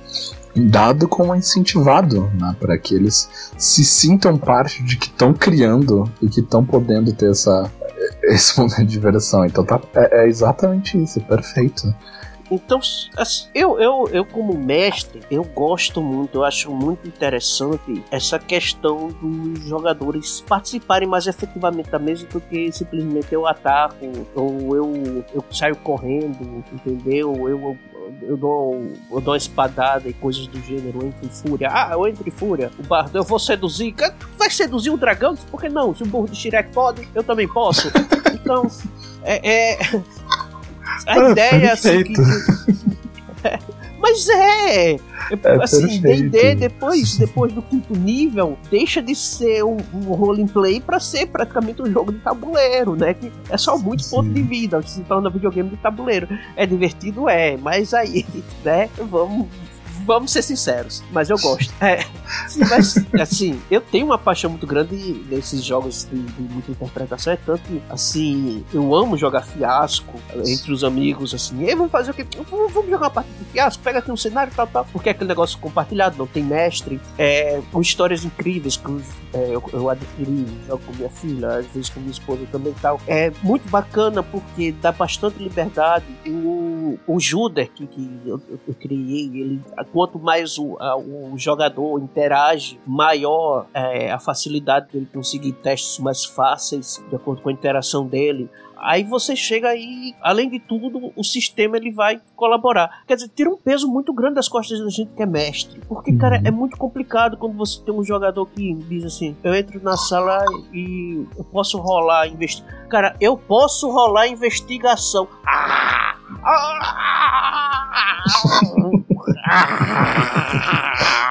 dado como incentivado, né, para que eles se sintam parte de que estão criando e que estão podendo ter essa [LAUGHS] esse momento de diversão. Então tá, é, é exatamente isso, perfeito. Então, assim, eu, eu, eu como mestre, eu gosto muito, eu acho muito interessante essa questão dos jogadores participarem mais efetivamente da mesa do que simplesmente eu ataco, ou eu, eu saio correndo, entendeu? Eu, eu eu dou, eu dou uma espadada e coisas do gênero, eu entro em fúria. Ah, eu entro em fúria. O bardo, eu vou seduzir. Vai seduzir o dragão? Por que não? Se o burro de Shrek pode, eu também posso. [LAUGHS] Então, é, é a ah, ideia é assim. Que... [LAUGHS] Mas é! é, é assim, D&D depois, depois do quinto nível deixa de ser um, um roleplay para ser praticamente um jogo de tabuleiro, né? Que é só muito Sim. ponto de vida, se torna videogame de tabuleiro. É divertido, é, mas aí, [LAUGHS] né? Vamos vamos ser sinceros, mas eu gosto. É, mas, assim, eu tenho uma paixão muito grande nesses jogos de, de muita interpretação. É tanto assim, eu amo jogar fiasco entre os amigos, assim. E vamos fazer o quê? Vamos jogar uma partida de fiasco, pega aqui um cenário tal, tal. Porque é aquele negócio compartilhado, não tem mestre. É, com histórias incríveis que é, eu, eu adquiri, jogo com minha filha, às vezes com minha esposa também tal. É muito bacana porque dá bastante liberdade. O, o Juder, que, que eu, eu criei, ele quanto mais o, a, o jogador interage, maior é, a facilidade dele conseguir testes mais fáceis de acordo com a interação dele. Aí você chega aí, além de tudo, o sistema ele vai colaborar. Quer dizer, tira um peso muito grande das costas da gente que é mestre. Porque, uhum. cara, é muito complicado quando você tem um jogador que diz assim: eu entro na sala e eu posso rolar investigação. Cara, eu posso rolar investigação. Ah! Ah!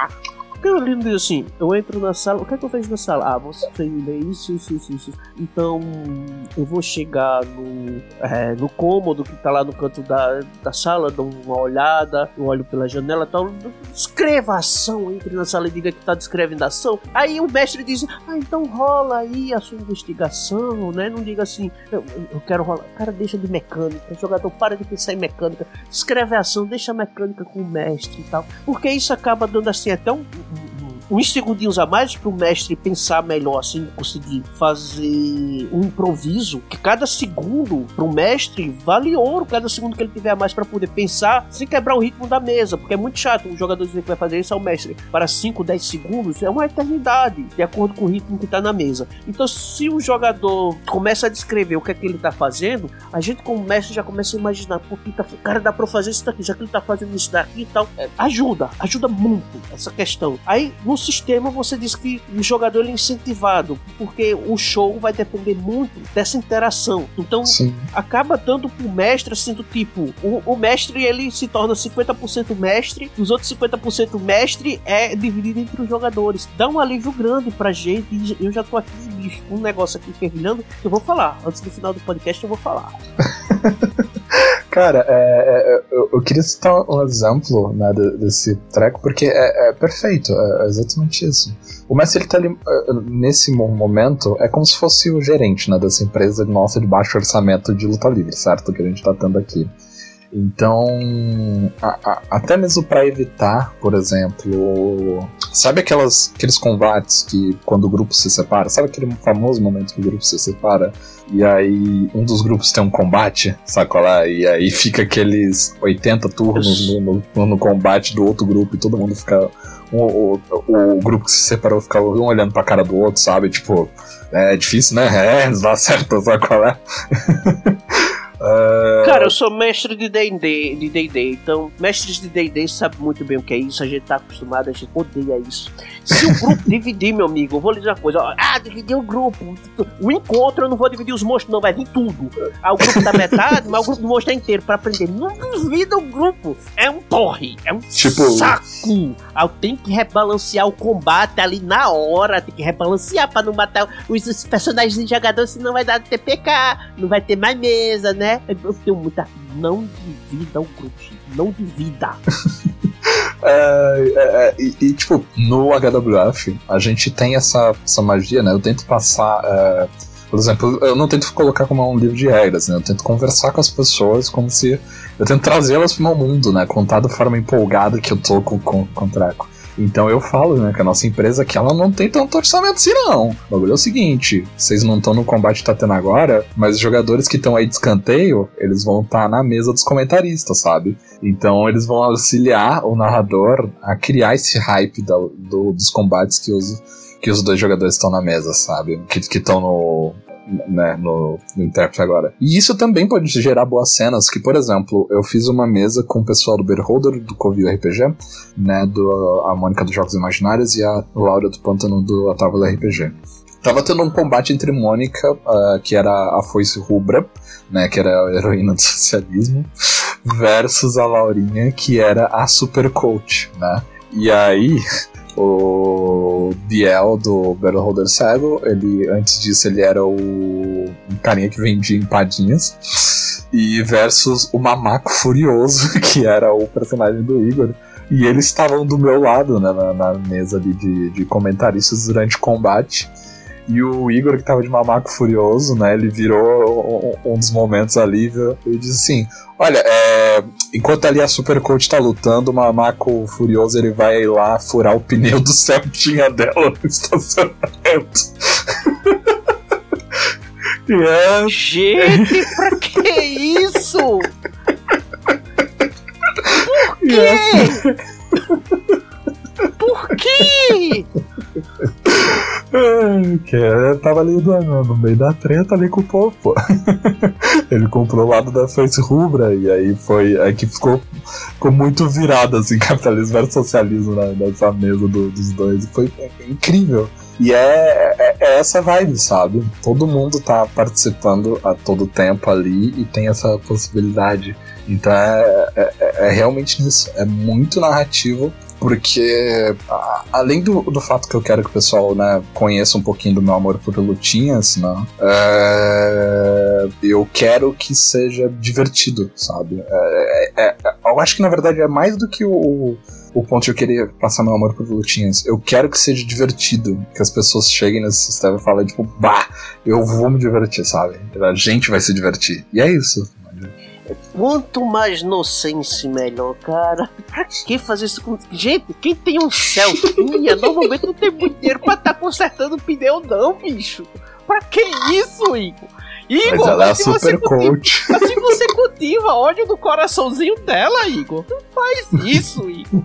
Porque o Lino diz assim: eu entro na sala, o que é que eu vejo na sala? Ah, você lê isso, isso, isso, isso. Então eu vou chegar no, é, no cômodo que tá lá no canto da, da sala, dou uma olhada, eu olho pela janela tal. Descreva a ação, entre na sala e diga que tá descrevendo a ação. Aí o mestre diz: Ah, então rola aí a sua investigação, né? Não diga assim, eu, eu quero rolar. Cara, deixa de mecânica, jogador para de pensar em mecânica, escreve a ação, deixa a mecânica com o mestre e tal. Porque isso acaba dando assim até um mm-hmm. Uns segundinhos a mais para o mestre pensar melhor, assim, conseguir fazer um improviso, que cada segundo para o mestre vale ouro, cada segundo que ele tiver a mais para poder pensar sem quebrar o ritmo da mesa, porque é muito chato o jogador dizer que vai fazer isso ao mestre para 5, 10 segundos, é uma eternidade, de acordo com o ritmo que está na mesa. Então, se o jogador começa a descrever o que é que ele está fazendo, a gente como mestre já começa a imaginar, pô, tá, cara, dá para fazer isso daqui, já que ele está fazendo isso daqui e tal. É, ajuda, ajuda muito essa questão. Aí, no sistema você diz que o jogador é incentivado, porque o show vai depender muito dessa interação. Então, Sim. acaba dando pro mestre assim do tipo, o, o mestre ele se torna 50% mestre, os outros 50% mestre é dividido entre os jogadores. Dá um alívio grande pra gente. E eu já tô aqui, um negócio aqui fervilhando que eu vou falar. Antes do final do podcast eu vou falar. [LAUGHS] Cara, é, é, é, eu, eu, queria citar um exemplo né, desse treco, porque é, é perfeito, é, é, exatamente isso. O Messi, ele tá ali, é, nesse momento, é como se fosse o gerente né, dessa empresa nossa de baixo orçamento de luta livre, certo? Que a gente tá tendo aqui. Então, a, a, até mesmo para evitar, por exemplo, sabe aquelas, aqueles combates que quando o grupo se separa, sabe aquele famoso momento que o grupo se separa e aí um dos grupos tem um combate, saca lá? E aí fica aqueles 80 turnos no, no, no combate do outro grupo e todo mundo fica. O, o, o, grupo que se separou fica um olhando pra cara do outro, sabe? Tipo, é difícil, né? É, não dá certo, sabe qual é? Uh... Cara, eu sou mestre de D&D, de D&D, então mestres de D&D sabem muito bem o que é isso, a gente tá acostumado, a gente odeia isso. Se o grupo [LAUGHS] dividir, meu amigo, eu vou lhe dizer uma coisa, ó, ah, dividir o grupo, o encontro eu não vou dividir os monstros não, vai vir tudo. Ah, o grupo da metade, mas o grupo do monstro é inteiro pra aprender. Não divida o grupo, é um porre, é um tipo... saco. Ah, tem que rebalancear o combate ali na hora, tem que rebalancear pra não matar os, os personagens de jogador, senão vai dar TPK, não vai ter mais mesa, né? Eu tenho muita. Não divida o grupo, não divida. [LAUGHS] É, é, é, e, e, tipo, no HWF, a gente tem essa, essa magia, né? Eu tento passar. É, por exemplo, eu não tento colocar como um livro de regras, né? Eu tento conversar com as pessoas como se. Eu tento trazê-las pro meu mundo, né? Contar da forma empolgada que eu tô com, com, com o treco. Então eu falo, né, que a nossa empresa aqui, ela não tem tanto orçamento assim, não. O bagulho é o seguinte: vocês não estão no combate que tá tendo agora, mas os jogadores que estão aí de escanteio, eles vão estar tá na mesa dos comentaristas, sabe? Então eles vão auxiliar o narrador a criar esse hype da, do, dos combates que os, que os dois jogadores estão na mesa, sabe? Que estão no, né, no, no intérprete agora. E isso também pode gerar boas cenas, que, por exemplo, eu fiz uma mesa com o pessoal do Beholder, do Covil RPG, né, do, a Mônica dos Jogos Imaginários e a Laura do Pântano do Atávola RPG. Tava tendo um combate entre Mônica, uh, que era a foice rubra, né, que era a heroína do [LAUGHS] socialismo, versus a Laurinha, que era a super coach, né. E aí, o Biel do Battle Cego. Ele, antes disso, ele era o um carinha que vendia empadinhas. E versus o Mamaco Furioso, [LAUGHS] que era o personagem do Igor. E eles estavam do meu lado, né, na, na mesa ali de, de comentaristas durante o combate. E o Igor, que tava de mamaco furioso, né? Ele virou um, um dos momentos ali e disse assim: Olha, é, enquanto ali a Super Coach tá lutando, o mamaco furioso ele vai lá furar o pneu do Celtinha dela no estacionamento. [LAUGHS] é... Gente, pra que isso? Por quê? [LAUGHS] Por quê? que é, tava ali no, no, meio da treta ali com o povo. [LAUGHS] Ele comprou o lado da face rubra e aí foi. Aí que ficou, ficou muito virado assim, [LAUGHS] capitalismo versus socialismo né, nessa mesa do, dos dois. Foi incrível. E é, é, é, essa vibe, sabe? Todo mundo tá participando a todo tempo ali e tem essa possibilidade. Então é, é, é realmente isso. É muito narrativo porque além do, do fato que eu quero que o pessoal né, conheça um pouquinho do meu amor por lutinhas, né, é, eu quero que seja divertido, sabe? É, é, é, eu acho que na verdade é mais do que o, o ponto de eu querer passar meu amor por lutinhas. Eu quero que seja divertido, que as pessoas cheguem nesse sistema e falem, tipo, bah, eu vou me divertir, sabe? A gente vai se divertir. E é isso. Quanto mais nonsense, melhor, cara. Pra que fazer isso com. Gente, quem tem um Celtinha normalmente não tem muito dinheiro pra estar tá consertando pneu, não, bicho. Pra que isso, Igor? Igor, Mas ela é super coach. Cultiva, assim você cultiva ódio do coraçãozinho dela, Igor. Não faz isso, Igor.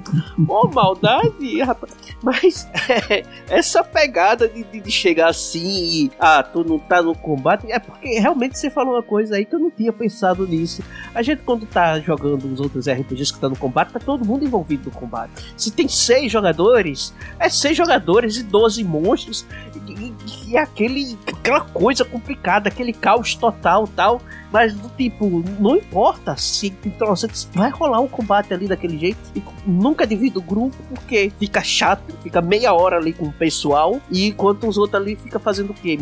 Ô, oh, maldade, rapaz. Mas [LAUGHS] é, essa pegada de, de, de, chegar assim e. Ah, tu não tá no combate. É porque realmente você falou uma coisa aí que eu não tinha pensado nisso. A gente, quando tá jogando os outros RPGs que tá no combate, tá todo mundo envolvido no combate. Se tem seis jogadores, é seis jogadores e doze monstros. E, e, e aquele, aquela coisa complicada, aquele caos total tal. Mas do tipo, não importa se então, vai rolar um combate ali daquele jeito. E nunca divido o grupo porque fica chato, fica meia hora ali com o pessoal. E enquanto os outros ali fica fazendo o quê?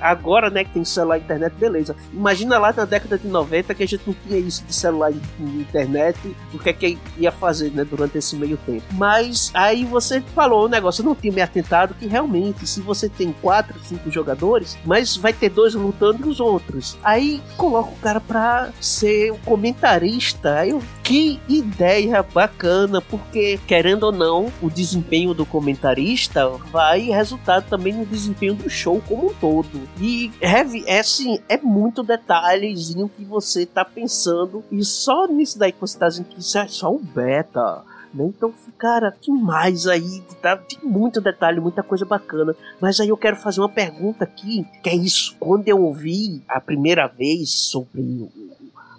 Agora, né, que tem celular e internet, beleza. Imagina lá na década de 90 que a gente não tinha isso de celular e internet. O que é que ia fazer, né, durante esse meio tempo. Mas aí você falou o negócio, eu não tinha me atentado que realmente, se você tem quatro quatro, cinco jogadores, mas vai ter dois lutando e os outros. Aí coloca o cara pra ser o comentarista. Aí eu, que ideia bacana, porque querendo ou não, o desempenho do comentarista vai resultar também no desempenho do show como um todo. E é assim, é muito detalhezinho que você tá pensando, e só nisso daí que você tá dizendo que isso é só um beta né? Então, cara, que mais aí? Tá, tem muito detalhe, muita coisa bacana. Mas aí eu quero fazer uma pergunta aqui, que é isso. Quando eu ouvi a primeira vez sobre o,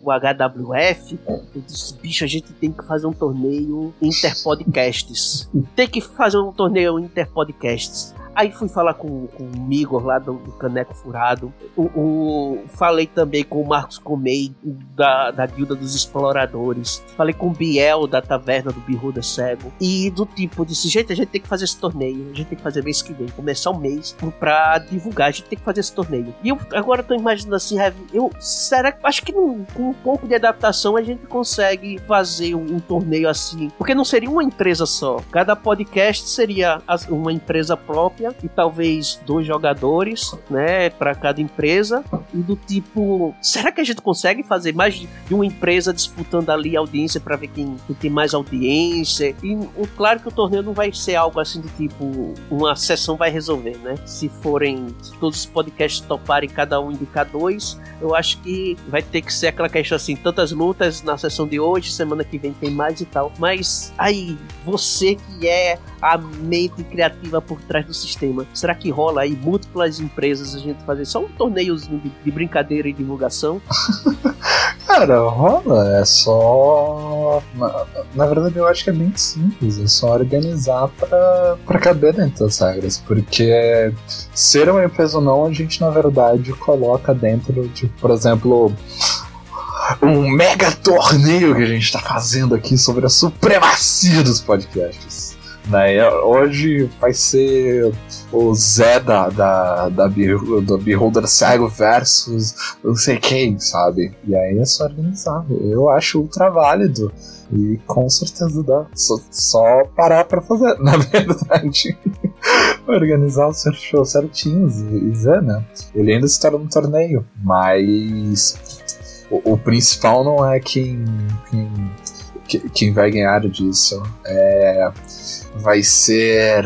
o HWF, eu disse, bicho, a gente tem que fazer um torneio interpodcasts. tem que fazer um torneio interpodcasts. Aí fui falar com, com o Igor lá do, do Caneco Furado. O, o, falei também com o Marcos Comei da, da Guilda dos Exploradores. Falei com o Biel da Taverna do Birruda Cego. E do tipo, desse jeito a gente tem que fazer esse torneio. A gente tem que fazer mês que vem, começar o mês pra divulgar. A gente tem que fazer esse torneio. E eu agora tô imaginando assim, eu será que acho que com um pouco de adaptação a gente consegue fazer um, um torneio assim? Porque não seria uma empresa só. Cada podcast seria uma empresa própria e talvez dois jogadores, né, para cada empresa. E do tipo, será que a gente consegue fazer mais de uma empresa disputando ali audiência para ver quem, quem, tem mais audiência? E claro que o torneio não vai ser algo assim de tipo, uma sessão vai resolver, né? Se forem se todos os podcasts toparem cada um indicar dois, eu acho que vai ter que ser aquela questão assim, tantas lutas na sessão de hoje, semana que vem tem mais e tal. Mas aí, você que é a mente criativa por trás do sistema. Será que rola aí múltiplas empresas a gente fazer só um torneiozinho de, de brincadeira e divulgação? [LAUGHS] Cara, rola, é só. Na, na, verdade, eu acho que é bem simples, é só organizar pra, pra caber dentro das regras, porque ser uma empresa ou não, a gente na verdade coloca dentro de, por exemplo, um mega torneio que a gente tá fazendo aqui sobre a supremacia dos podcasts. Né? Hoje vai ser o Zé da, da, da do Beholder Cego versus não sei quem, sabe? E aí é só organizar. Eu acho ultra válido. E com certeza dá. Só, só parar pra fazer, [LAUGHS] na verdade. organizar o seu show certinho e, Zé, né? Ele ainda está no torneio, mas o, o principal não é quem, quem, quem vai ganhar disso. É vai ser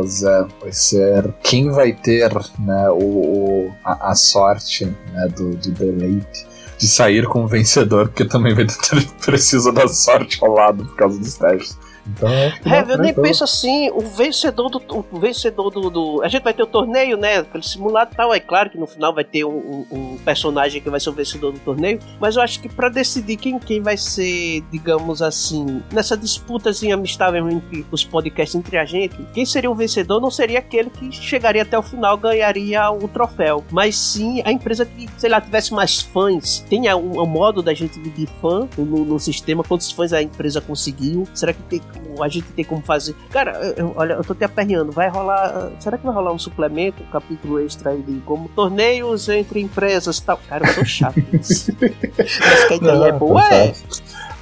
dizer, vai ser quem vai ter né, o, o a, a, sorte né, do, do deleite de sair como vencedor, porque também vai ter [LAUGHS] precisa da sorte ao lado por causa dos testes. Então, é, eu nem penso assim, o vencedor do. O vencedor do, do, A gente vai ter o torneio, né? Aquele simulado e tal. É claro que no final vai ter um, um, personagem que vai ser o vencedor do torneio. Mas eu acho que para decidir quem, quem vai ser, digamos assim, nessa disputazinha amistável entre os podcasts entre a gente, quem seria o vencedor não seria aquele que chegaria até o final, ganharia o troféu. Mas sim a empresa que, sei lá, tivesse mais fãs. Tenha um, um modo da gente dividir fã no, no sistema, quantos fãs a empresa conseguiu. Será que tem a gente tem como fazer. Cara, eu, olha, eu tô te aperreando. Vai rolar. Será que vai rolar um suplemento, um capítulo extra aí de como torneios entre empresas e tal? Cara, eu sou chato. [LAUGHS] Mas que a ideia é boa, é.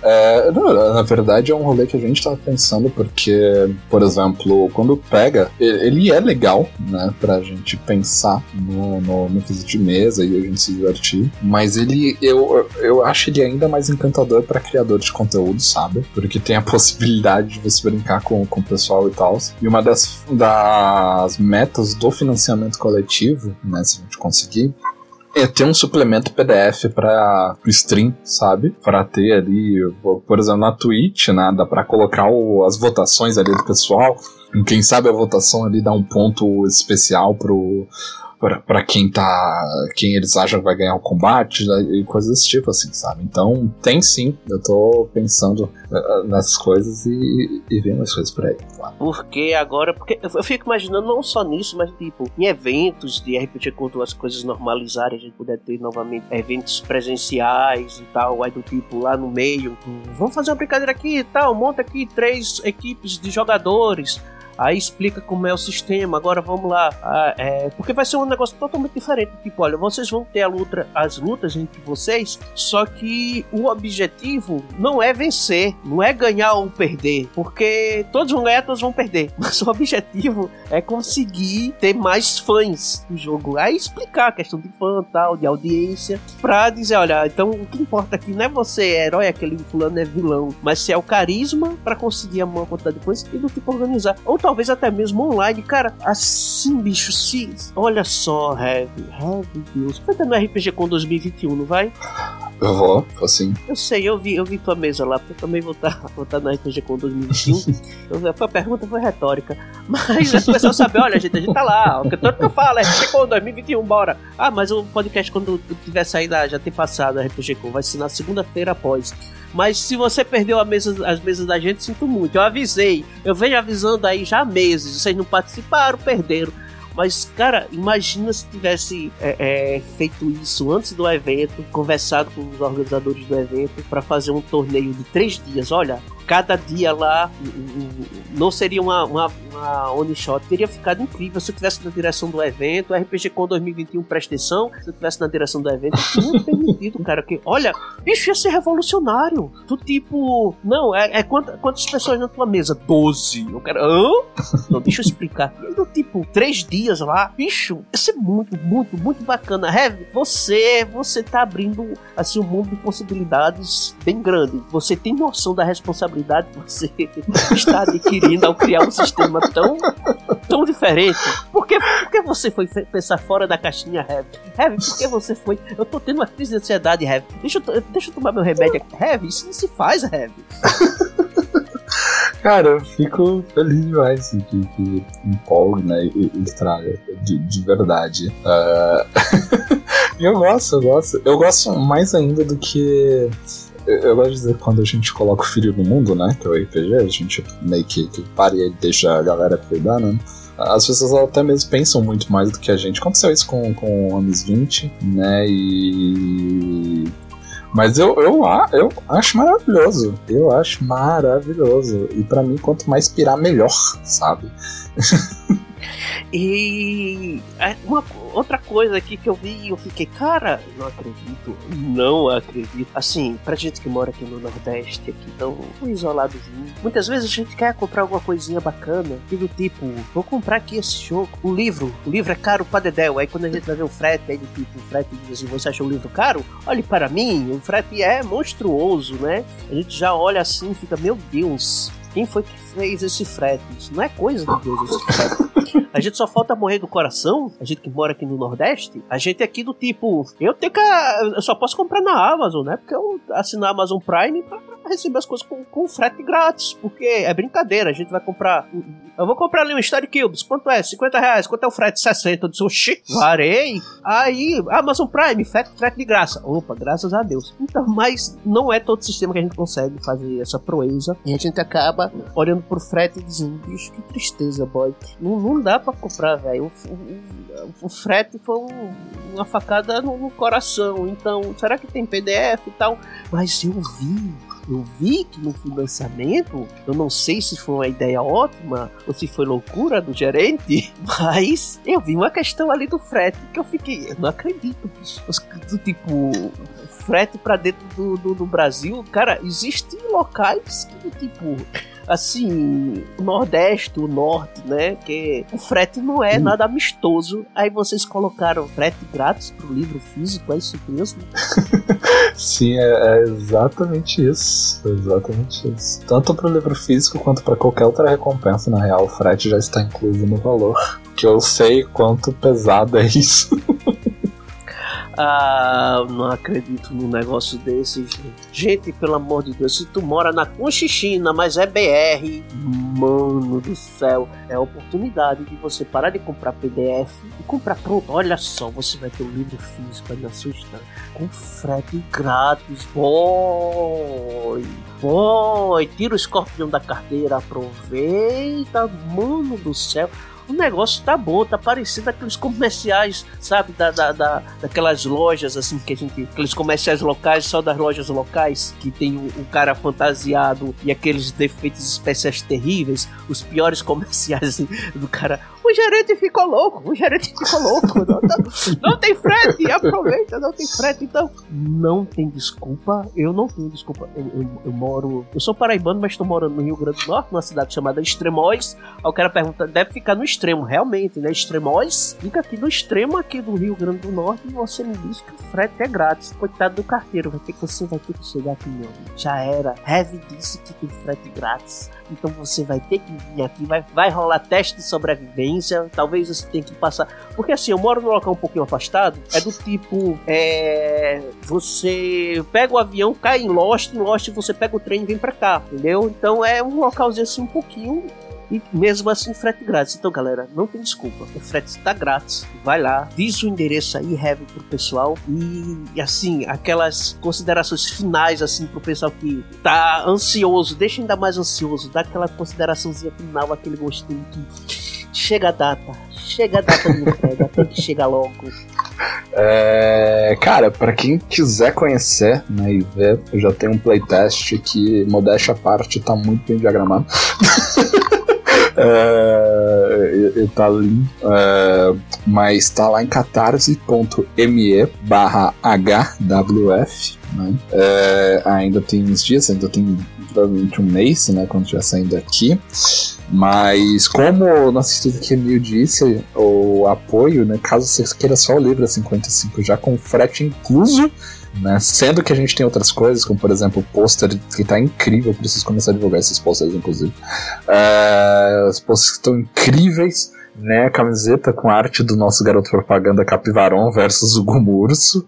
É, na verdade é um rolê que a gente tava pensando porque, por exemplo, quando pega, ele é legal, né, pra gente pensar no, no, no quesito de mesa e a gente se divertir, mas ele, eu, eu acho ele ainda mais encantador para criador de conteúdo, sabe? Porque tem a [LAUGHS] possibilidade de você brincar com, com o pessoal e tal. E uma das, das metas do financiamento coletivo, né, se a gente conseguir, é ter um suplemento PDF para stream, sabe? Para ter ali, por exemplo, na Twitch, né? Dá para colocar o, as votações ali do pessoal. Quem sabe a votação ali dá um ponto especial pro para quem tá. quem eles acham que vai ganhar o combate né, e coisas desse tipo, assim, sabe? Então, tem sim, eu tô pensando uh, nessas coisas e, e vendo as coisas por aí, claro. Porque agora, porque eu fico imaginando não só nisso, mas tipo, em eventos de RPG, quando as coisas normalizarem, a gente puder ter novamente eventos presenciais e tal, aí do tipo lá no meio, vamos fazer uma brincadeira aqui e tal, monta aqui três equipes de jogadores Aí explica como é o sistema. Agora vamos lá. Ah, é, porque vai ser um negócio totalmente diferente. Tipo, olha, vocês vão ter luta, as lutas entre vocês, só que o objetivo não é vencer, não é ganhar ou perder, porque todos vão ganhar, todos vão perder. [LAUGHS] Mas o objetivo é conseguir ter mais fãs do jogo. Aí explicar a questão de fã, tal, de audiência, pra dizer, olha, então o que importa aqui não é você é herói, aquele fulano é vilão, mas se é o carisma para conseguir a maior quantidade de coisas e do tipo organizar. Ou até mesmo online, cara, assim, bicho, se. Olha só, Heavy, Heavy Deus. Vai ter no RPG com 2021, não vai? Eu vou, assim. Eu sei, eu vi, eu vi tua mesa lá, porque eu também vou estar vou tá no RPG com 2021. [LAUGHS] eu, a pergunta foi retórica. Mas o pessoal sabe, olha, gente, a gente tá lá. O que todo que eu falo é RPG com 2021, bora. Ah, mas o podcast, quando tiver saído, já tem passado a RPG com, vai ser na segunda-feira após. Mas se você perdeu mesa, as mesas da gente, sinto muito. Eu avisei. Eu venho avisando aí já há meses. Vocês não participaram, perderam. Mas, cara, imagina se tivesse é, é, feito isso antes do evento, conversado com os organizadores do evento para fazer um torneio de três dias. Olha, cada dia lá não seria uma, uma, uma one shot, teria ficado incrível se eu tivesse na direção do evento. RPG Com 2021, presta atenção. Se eu tivesse na direção do evento, não permitido, cara. Que, olha, bicho ia ser revolucionário. Do tipo, não, é, é quantas, quantas pessoas na tua mesa? Doze. Eu quero, hã? Não, deixa eu explicar. Do tipo, três dias lá, bicho, ia ser muito, muito, muito bacana. Heavy, você, você tá abrindo assim um mundo de possibilidades bem grande. Você tem noção da responsabilidade que você [LAUGHS] está adquirindo ao criar um sistema tão, tão diferente? Por que, por que você foi pensar fora da caixinha, Heavy? Heavy, por que você foi. Eu tô tendo uma crise de ansiedade, Heavy. Deixa eu, deixa eu tomar meu remédio aqui. Heavy, isso não se faz, Heavy. [LAUGHS] Cara, eu fico feliz demais que, que empolgue, né? E, e estraga, de, de verdade. Uh... [LAUGHS] eu gosto, eu gosto. Eu gosto mais ainda do que eu gosto de dizer quando a gente coloca o filho no mundo, né? Que é o RPG, a gente meio que, que para e deixa a galera cuidar, né? As pessoas até mesmo pensam muito mais do que a gente. Aconteceu isso com, com Anos 20, né? E. Mas eu, eu, eu acho maravilhoso. Eu acho maravilhoso. E para mim, quanto mais pirar, melhor, sabe? [LAUGHS] E é, uma outra coisa aqui que eu vi eu fiquei, cara, não acredito, não acredito. Assim, pra gente que mora aqui no Nordeste, aqui tão isoladozinho, muitas vezes a gente quer comprar alguma coisinha bacana, e do tipo, vou comprar aqui esse jogo. O livro, o livro é caro pra Dedéu. Aí quando a gente vai ver o frete, aí do tipo, o frete diz assim, você achou o livro caro? Olhe para mim, o frete é monstruoso, né? A gente já olha assim e fica, meu Deus, quem foi que fez esse frete? Isso não é coisa de Deus esse frete. A gente só falta morrer do coração, a gente que mora aqui no Nordeste, a gente aqui do tipo, eu tenho que. Eu só posso comprar na Amazon, né? Porque eu assino a Amazon Prime pra receber as coisas com, com frete grátis. Porque é brincadeira, a gente vai comprar. Eu vou comprar ali um Story Cubes. Quanto é? 50 reais. Quanto é o frete? 60. Eu disse, oxi, [LAUGHS] varei. Aí, Amazon Prime, frete, frete de graça. Opa, graças a Deus. Então, mas não é todo sistema que a gente consegue fazer essa proeza. E a gente acaba olhando pro frete e dizendo, bicho, que tristeza, boy. Não, não dá pra comprar, velho. O, o, o, frete foi um, uma facada no, no coração. Então, será que tem PDF e tal? Mas eu vi eu vi que no financiamento, eu não sei se foi uma ideia ótima ou se foi loucura do gerente, [LAUGHS] mas eu vi uma questão ali do frete que eu fiquei, eu não acredito. Do tipo, frete para dentro do, do, do, Brasil, cara, existem locais que, tipo, assim, o Nordeste, o Norte, né? Que o frete não é hum. nada amistoso. Aí vocês colocaram frete grátis pro livro físico, é isso mesmo? [LAUGHS] Sim, é, é, exatamente isso. Exatamente isso. Tanto pro livro físico quanto para qualquer outra recompensa, na real, o frete já está incluso no valor. Que eu sei quanto pesado é isso. [LAUGHS] Ah, não acredito num negócio desse, gente. Gente, pelo amor de Deus, se tu mora na Conchichina, mas é BR, mano do céu, é a oportunidade de você parar de comprar PDF e comprar pronto. Olha só, você vai ter um livro físico aí na sua estante, com frete grátis. Boy, boy, tira o escorpião da carteira, aproveita, mano do céu. O negócio tá bom, tá parecendo aqueles comerciais, sabe, da, da, da daquelas lojas assim que a gente, aqueles comerciais locais, só das lojas locais, que tem o, o cara fantasiado e aqueles defeitos especiais terríveis, os piores [LAUGHS] comerciais assim, do cara, o gerente ficou louco, o gerente ficou louco, não, não, não tem frete, aproveita, não tem frete, então não tem desculpa, eu não tenho desculpa, eu, eu, eu moro, eu sou paraibano, mas estou morando no Rio Grande do Norte, numa cidade chamada Extremóis, aí o cara pergunta, deve ficar no extremo, realmente, né, Extremóis, fica aqui no extremo aqui do Rio Grande do Norte e você me diz que o frete é grátis, coitado do carteiro, vai ter que, você vai ter que chegar aqui, meu já era, Heavy disse que tem frete grátis, então você vai ter que vir aqui, vai, vai rolar teste de sobrevivência, talvez você tenha que passar. Porque assim, eu moro num local um pouquinho afastado, é do tipo. É, você pega o avião, cai em Lost, em Lost você pega o trem e vem pra cá, entendeu? Então é um localzinho assim um pouquinho e mesmo assim, frete grátis. Então, galera, não tem desculpa. O frete está grátis. Vai lá, diz o endereço aí, heavy pro pessoal. E, assim, aquelas considerações finais, assim, pro pessoal que tá ansioso, deixa ainda mais ansioso, dá aquela consideraçãozinha final, aquele gostinho que chega a data. Chega a data de entrega, tem que chegar logo. É, cara, para quem quiser conhecer né, e ver, eu já tenho um playtest que, modéstia à parte, tá muito bem diagramado. [LAUGHS] é, tá ali, é, mas tá lá em catarse.me barra HWF. Né? É, ainda tem uns dias, ainda tem provavelmente um mês, né, quando estiver saindo aqui. Mas como o nosso Instituto Quemil disse, o apoio, né, caso você queira só o livro a 55 já com frete incluso, né? Sendo que a gente tem outras coisas, como por exemplo o pôster que tá incrível, preciso começar a divulgar esses posters, inclusive. Uh, os posters que estão incríveis, né? A camiseta com arte do nosso garoto propaganda Capivarão versus o Gumurso,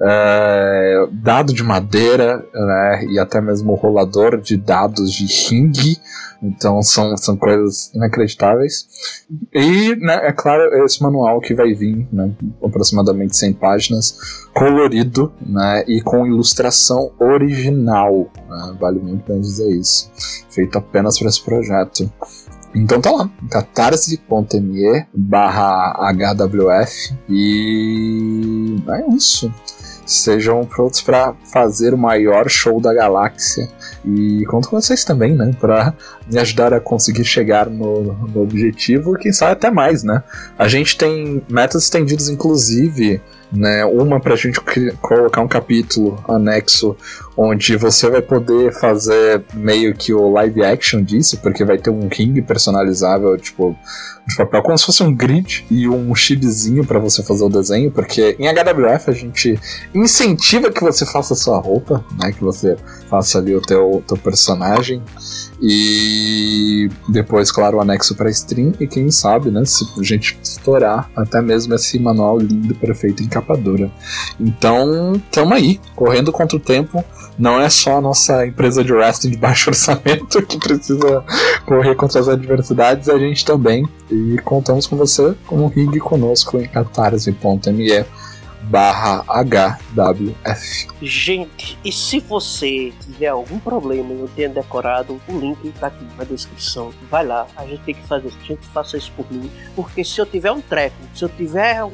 uh, dado de madeira, né? E até mesmo rolador de dados de ringue então são, são coisas inacreditáveis. E, né, é claro, esse manual que vai vir, né, aproximadamente 100 páginas, colorido né, e com ilustração original. Né, vale muito bem dizer isso. Feito apenas para esse projeto. Então tá lá, catarse.me barra HWF e é isso. Sejam prontos para fazer o maior show da galáxia e conto com vocês também, né? Pra me ajudar a conseguir chegar no, no objetivo, quem sabe até mais, né? A gente tem metas estendidas, inclusive, né? Uma pra gente colocar um capítulo anexo onde você vai poder fazer meio que o live action disso, porque vai ter um ring personalizável, tipo, de papel, como se fosse um grid e um chipzinho para você fazer o desenho, porque em HWF a gente incentiva que você faça a sua roupa, né? Que você faça ali o teu, teu personagem. E depois, claro, o anexo para stream. E quem sabe, né? Se a gente estourar até mesmo esse manual lindo, perfeito em capa dura. Então, tamo aí, correndo contra o tempo. Não é só a nossa empresa de wrestling de baixo [LAUGHS] orçamento que precisa correr contra as adversidades, a gente também. E contamos com você como ring conosco em catarse.me barra HWF. Gente, e se você tiver algum problema e não tenha decorado, o link tá aqui na descrição. Vai lá, a gente tem que fazer isso, a gente faça isso por mim. Porque se eu tiver um treco, se eu tiver um,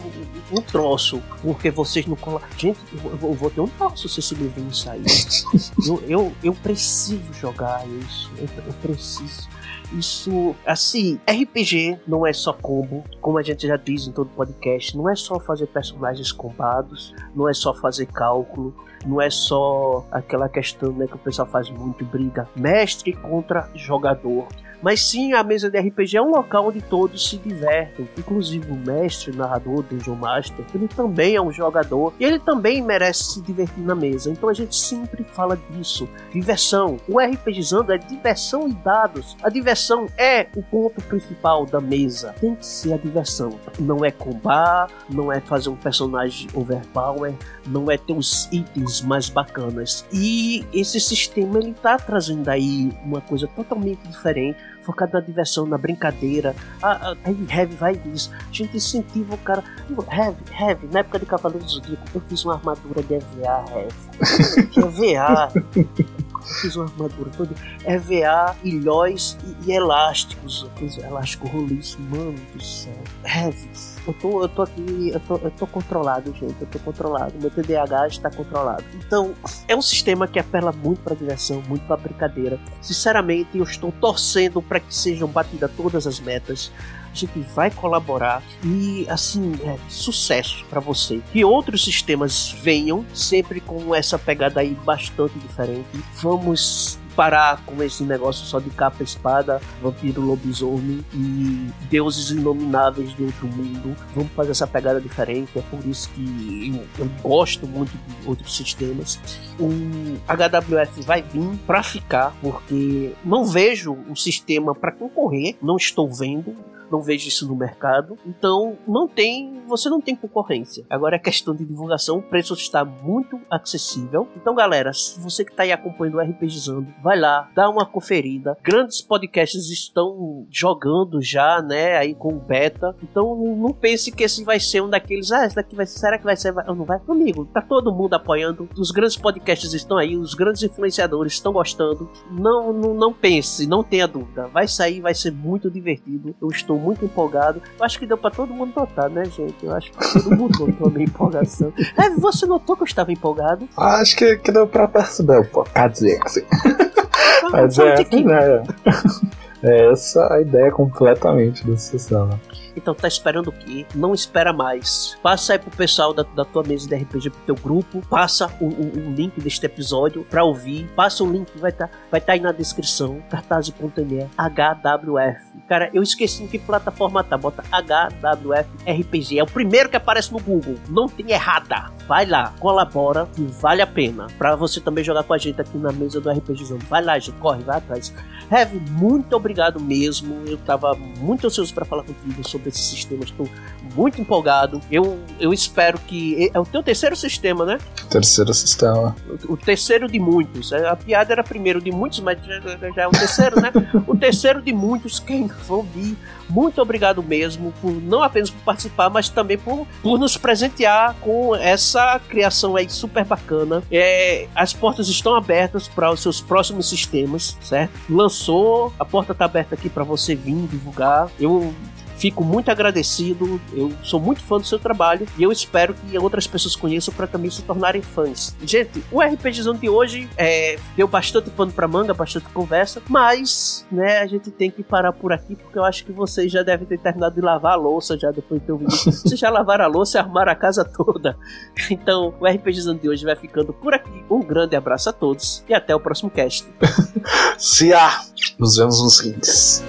um troço, porque vocês não colam. Gente, eu, eu, vou ter um troço se esse livrinho sair. [LAUGHS] eu, eu, eu preciso jogar isso, eu, eu preciso. Isso, assim, RPG não é só combo, como a gente já diz em todo podcast, não é só fazer personagens combados, não é só fazer cálculo, não é só aquela questão né, que o pessoal faz muito briga mestre contra jogador mas sim a mesa de RPG é um local onde todos se divertem, inclusive o mestre, o narrador, o Dungeon Master, ele também é um jogador e ele também merece se divertir na mesa. Então a gente sempre fala disso, diversão. O RPGizando é diversão e dados. A diversão é o ponto principal da mesa. Tem que ser a diversão. Não é combar, não é fazer um personagem overpower, não é ter os itens mais bacanas. E esse sistema ele tá trazendo aí uma coisa totalmente diferente focado na diversão, na brincadeira. A, a, Heavy vai disso. A gente incentiva o cara. Heavy, Heavy, na época de Cavaleiro do Zodíaco, eu fiz uma armadura de EVA, Heavy. [LAUGHS] EVA. eu fiz uma armadura toda. EVA, ilhóis e, e elásticos. Aqueles elástico roliço, mano do céu. Heavies. Eu tô, eu tô aqui, eu tô, eu tô controlado, gente. Eu tô controlado. Meu TDAH está controlado. Então, é um sistema que apela muito pra diversão, muito pra brincadeira. Sinceramente, eu estou torcendo para que sejam batidas todas as metas a gente vai colaborar e assim é, sucesso para você que outros sistemas venham sempre com essa pegada aí bastante diferente vamos parar com esse negócio só de capa espada, vampiro, lobisomem e deuses inomináveis de outro mundo. Vamos fazer essa pegada diferente. É por isso que eu, gosto muito de outros sistemas. O HWF vai vir para ficar, porque não vejo um sistema para concorrer, não estou vendo não vejo isso no mercado. Então, não tem, você não tem concorrência. Agora é questão de divulgação, o preço está muito acessível. Então, galera, se você que está aí acompanhando o RPGizando, vai lá, dá uma conferida. Grandes podcasts estão jogando já, né, aí com beta. Então, não pense que esse vai ser um daqueles, ah, esse daqui vai será que vai ser, vai, não vai? Amigo, tá todo mundo apoiando. Os grandes podcasts estão aí, os grandes influenciadores estão gostando. Não, não, não pense, não tenha dúvida. Vai sair, vai ser muito divertido. Eu estou muito empolgado. Eu acho que deu pra todo mundo notar, né, gente? Eu acho que todo mundo notou a minha empolgação. É, você notou que eu estava empolgado? Acho que, que deu pra perceber, pô. Quer dizer, assim. Mas é ideia. É essa a ideia completamente desse sistema. Então tá esperando o quê? Não espera mais. Passa aí pro pessoal da, da tua mesa de RPG pro teu grupo. Passa o, o, o link deste episódio pra ouvir. Passa o link, vai estar tá, vai tá aí na descrição. cartaz.me HWF. Cara, eu esqueci em que plataforma tá. Bota HWF RPG. É o primeiro que aparece no Google. Não tem errada. Vai lá, colabora que vale a pena. Pra você também jogar com a gente aqui na mesa do RPG Zone. Vai lá, gente. Corre, vai atrás. Heavy, muito obrigado mesmo. Eu tava muito ansioso para falar contigo sobre esse sistema. Estou muito empolgado. Eu, eu espero que. É o teu terceiro sistema, né? Terceiro sistema. O, o terceiro de muitos. É, a piada era primeiro de muitos, mas já, já é o terceiro, né? [LAUGHS] o terceiro de muitos. Quem vão vir muito obrigado mesmo por não apenas por participar, mas também por, por nos presentear com essa criação aí super bacana. É, as portas estão abertas para os seus próximos sistemas, certo? Lançou, a porta está aberta aqui para você vir divulgar. Eu Fico muito agradecido, eu sou muito fã do seu trabalho e eu espero que outras pessoas conheçam para também se tornarem fãs. Gente, o RPGzão de hoje é, deu bastante pano para manga, bastante conversa, mas né, a gente tem que parar por aqui porque eu acho que vocês já devem ter terminado de lavar a louça já depois de ter ouvido. [LAUGHS] vocês já lavaram a louça e arrumaram a casa toda. Então, o RPGzão de hoje vai ficando por aqui. Um grande abraço a todos e até o próximo cast. [LAUGHS] Se há, nos vemos nos rings.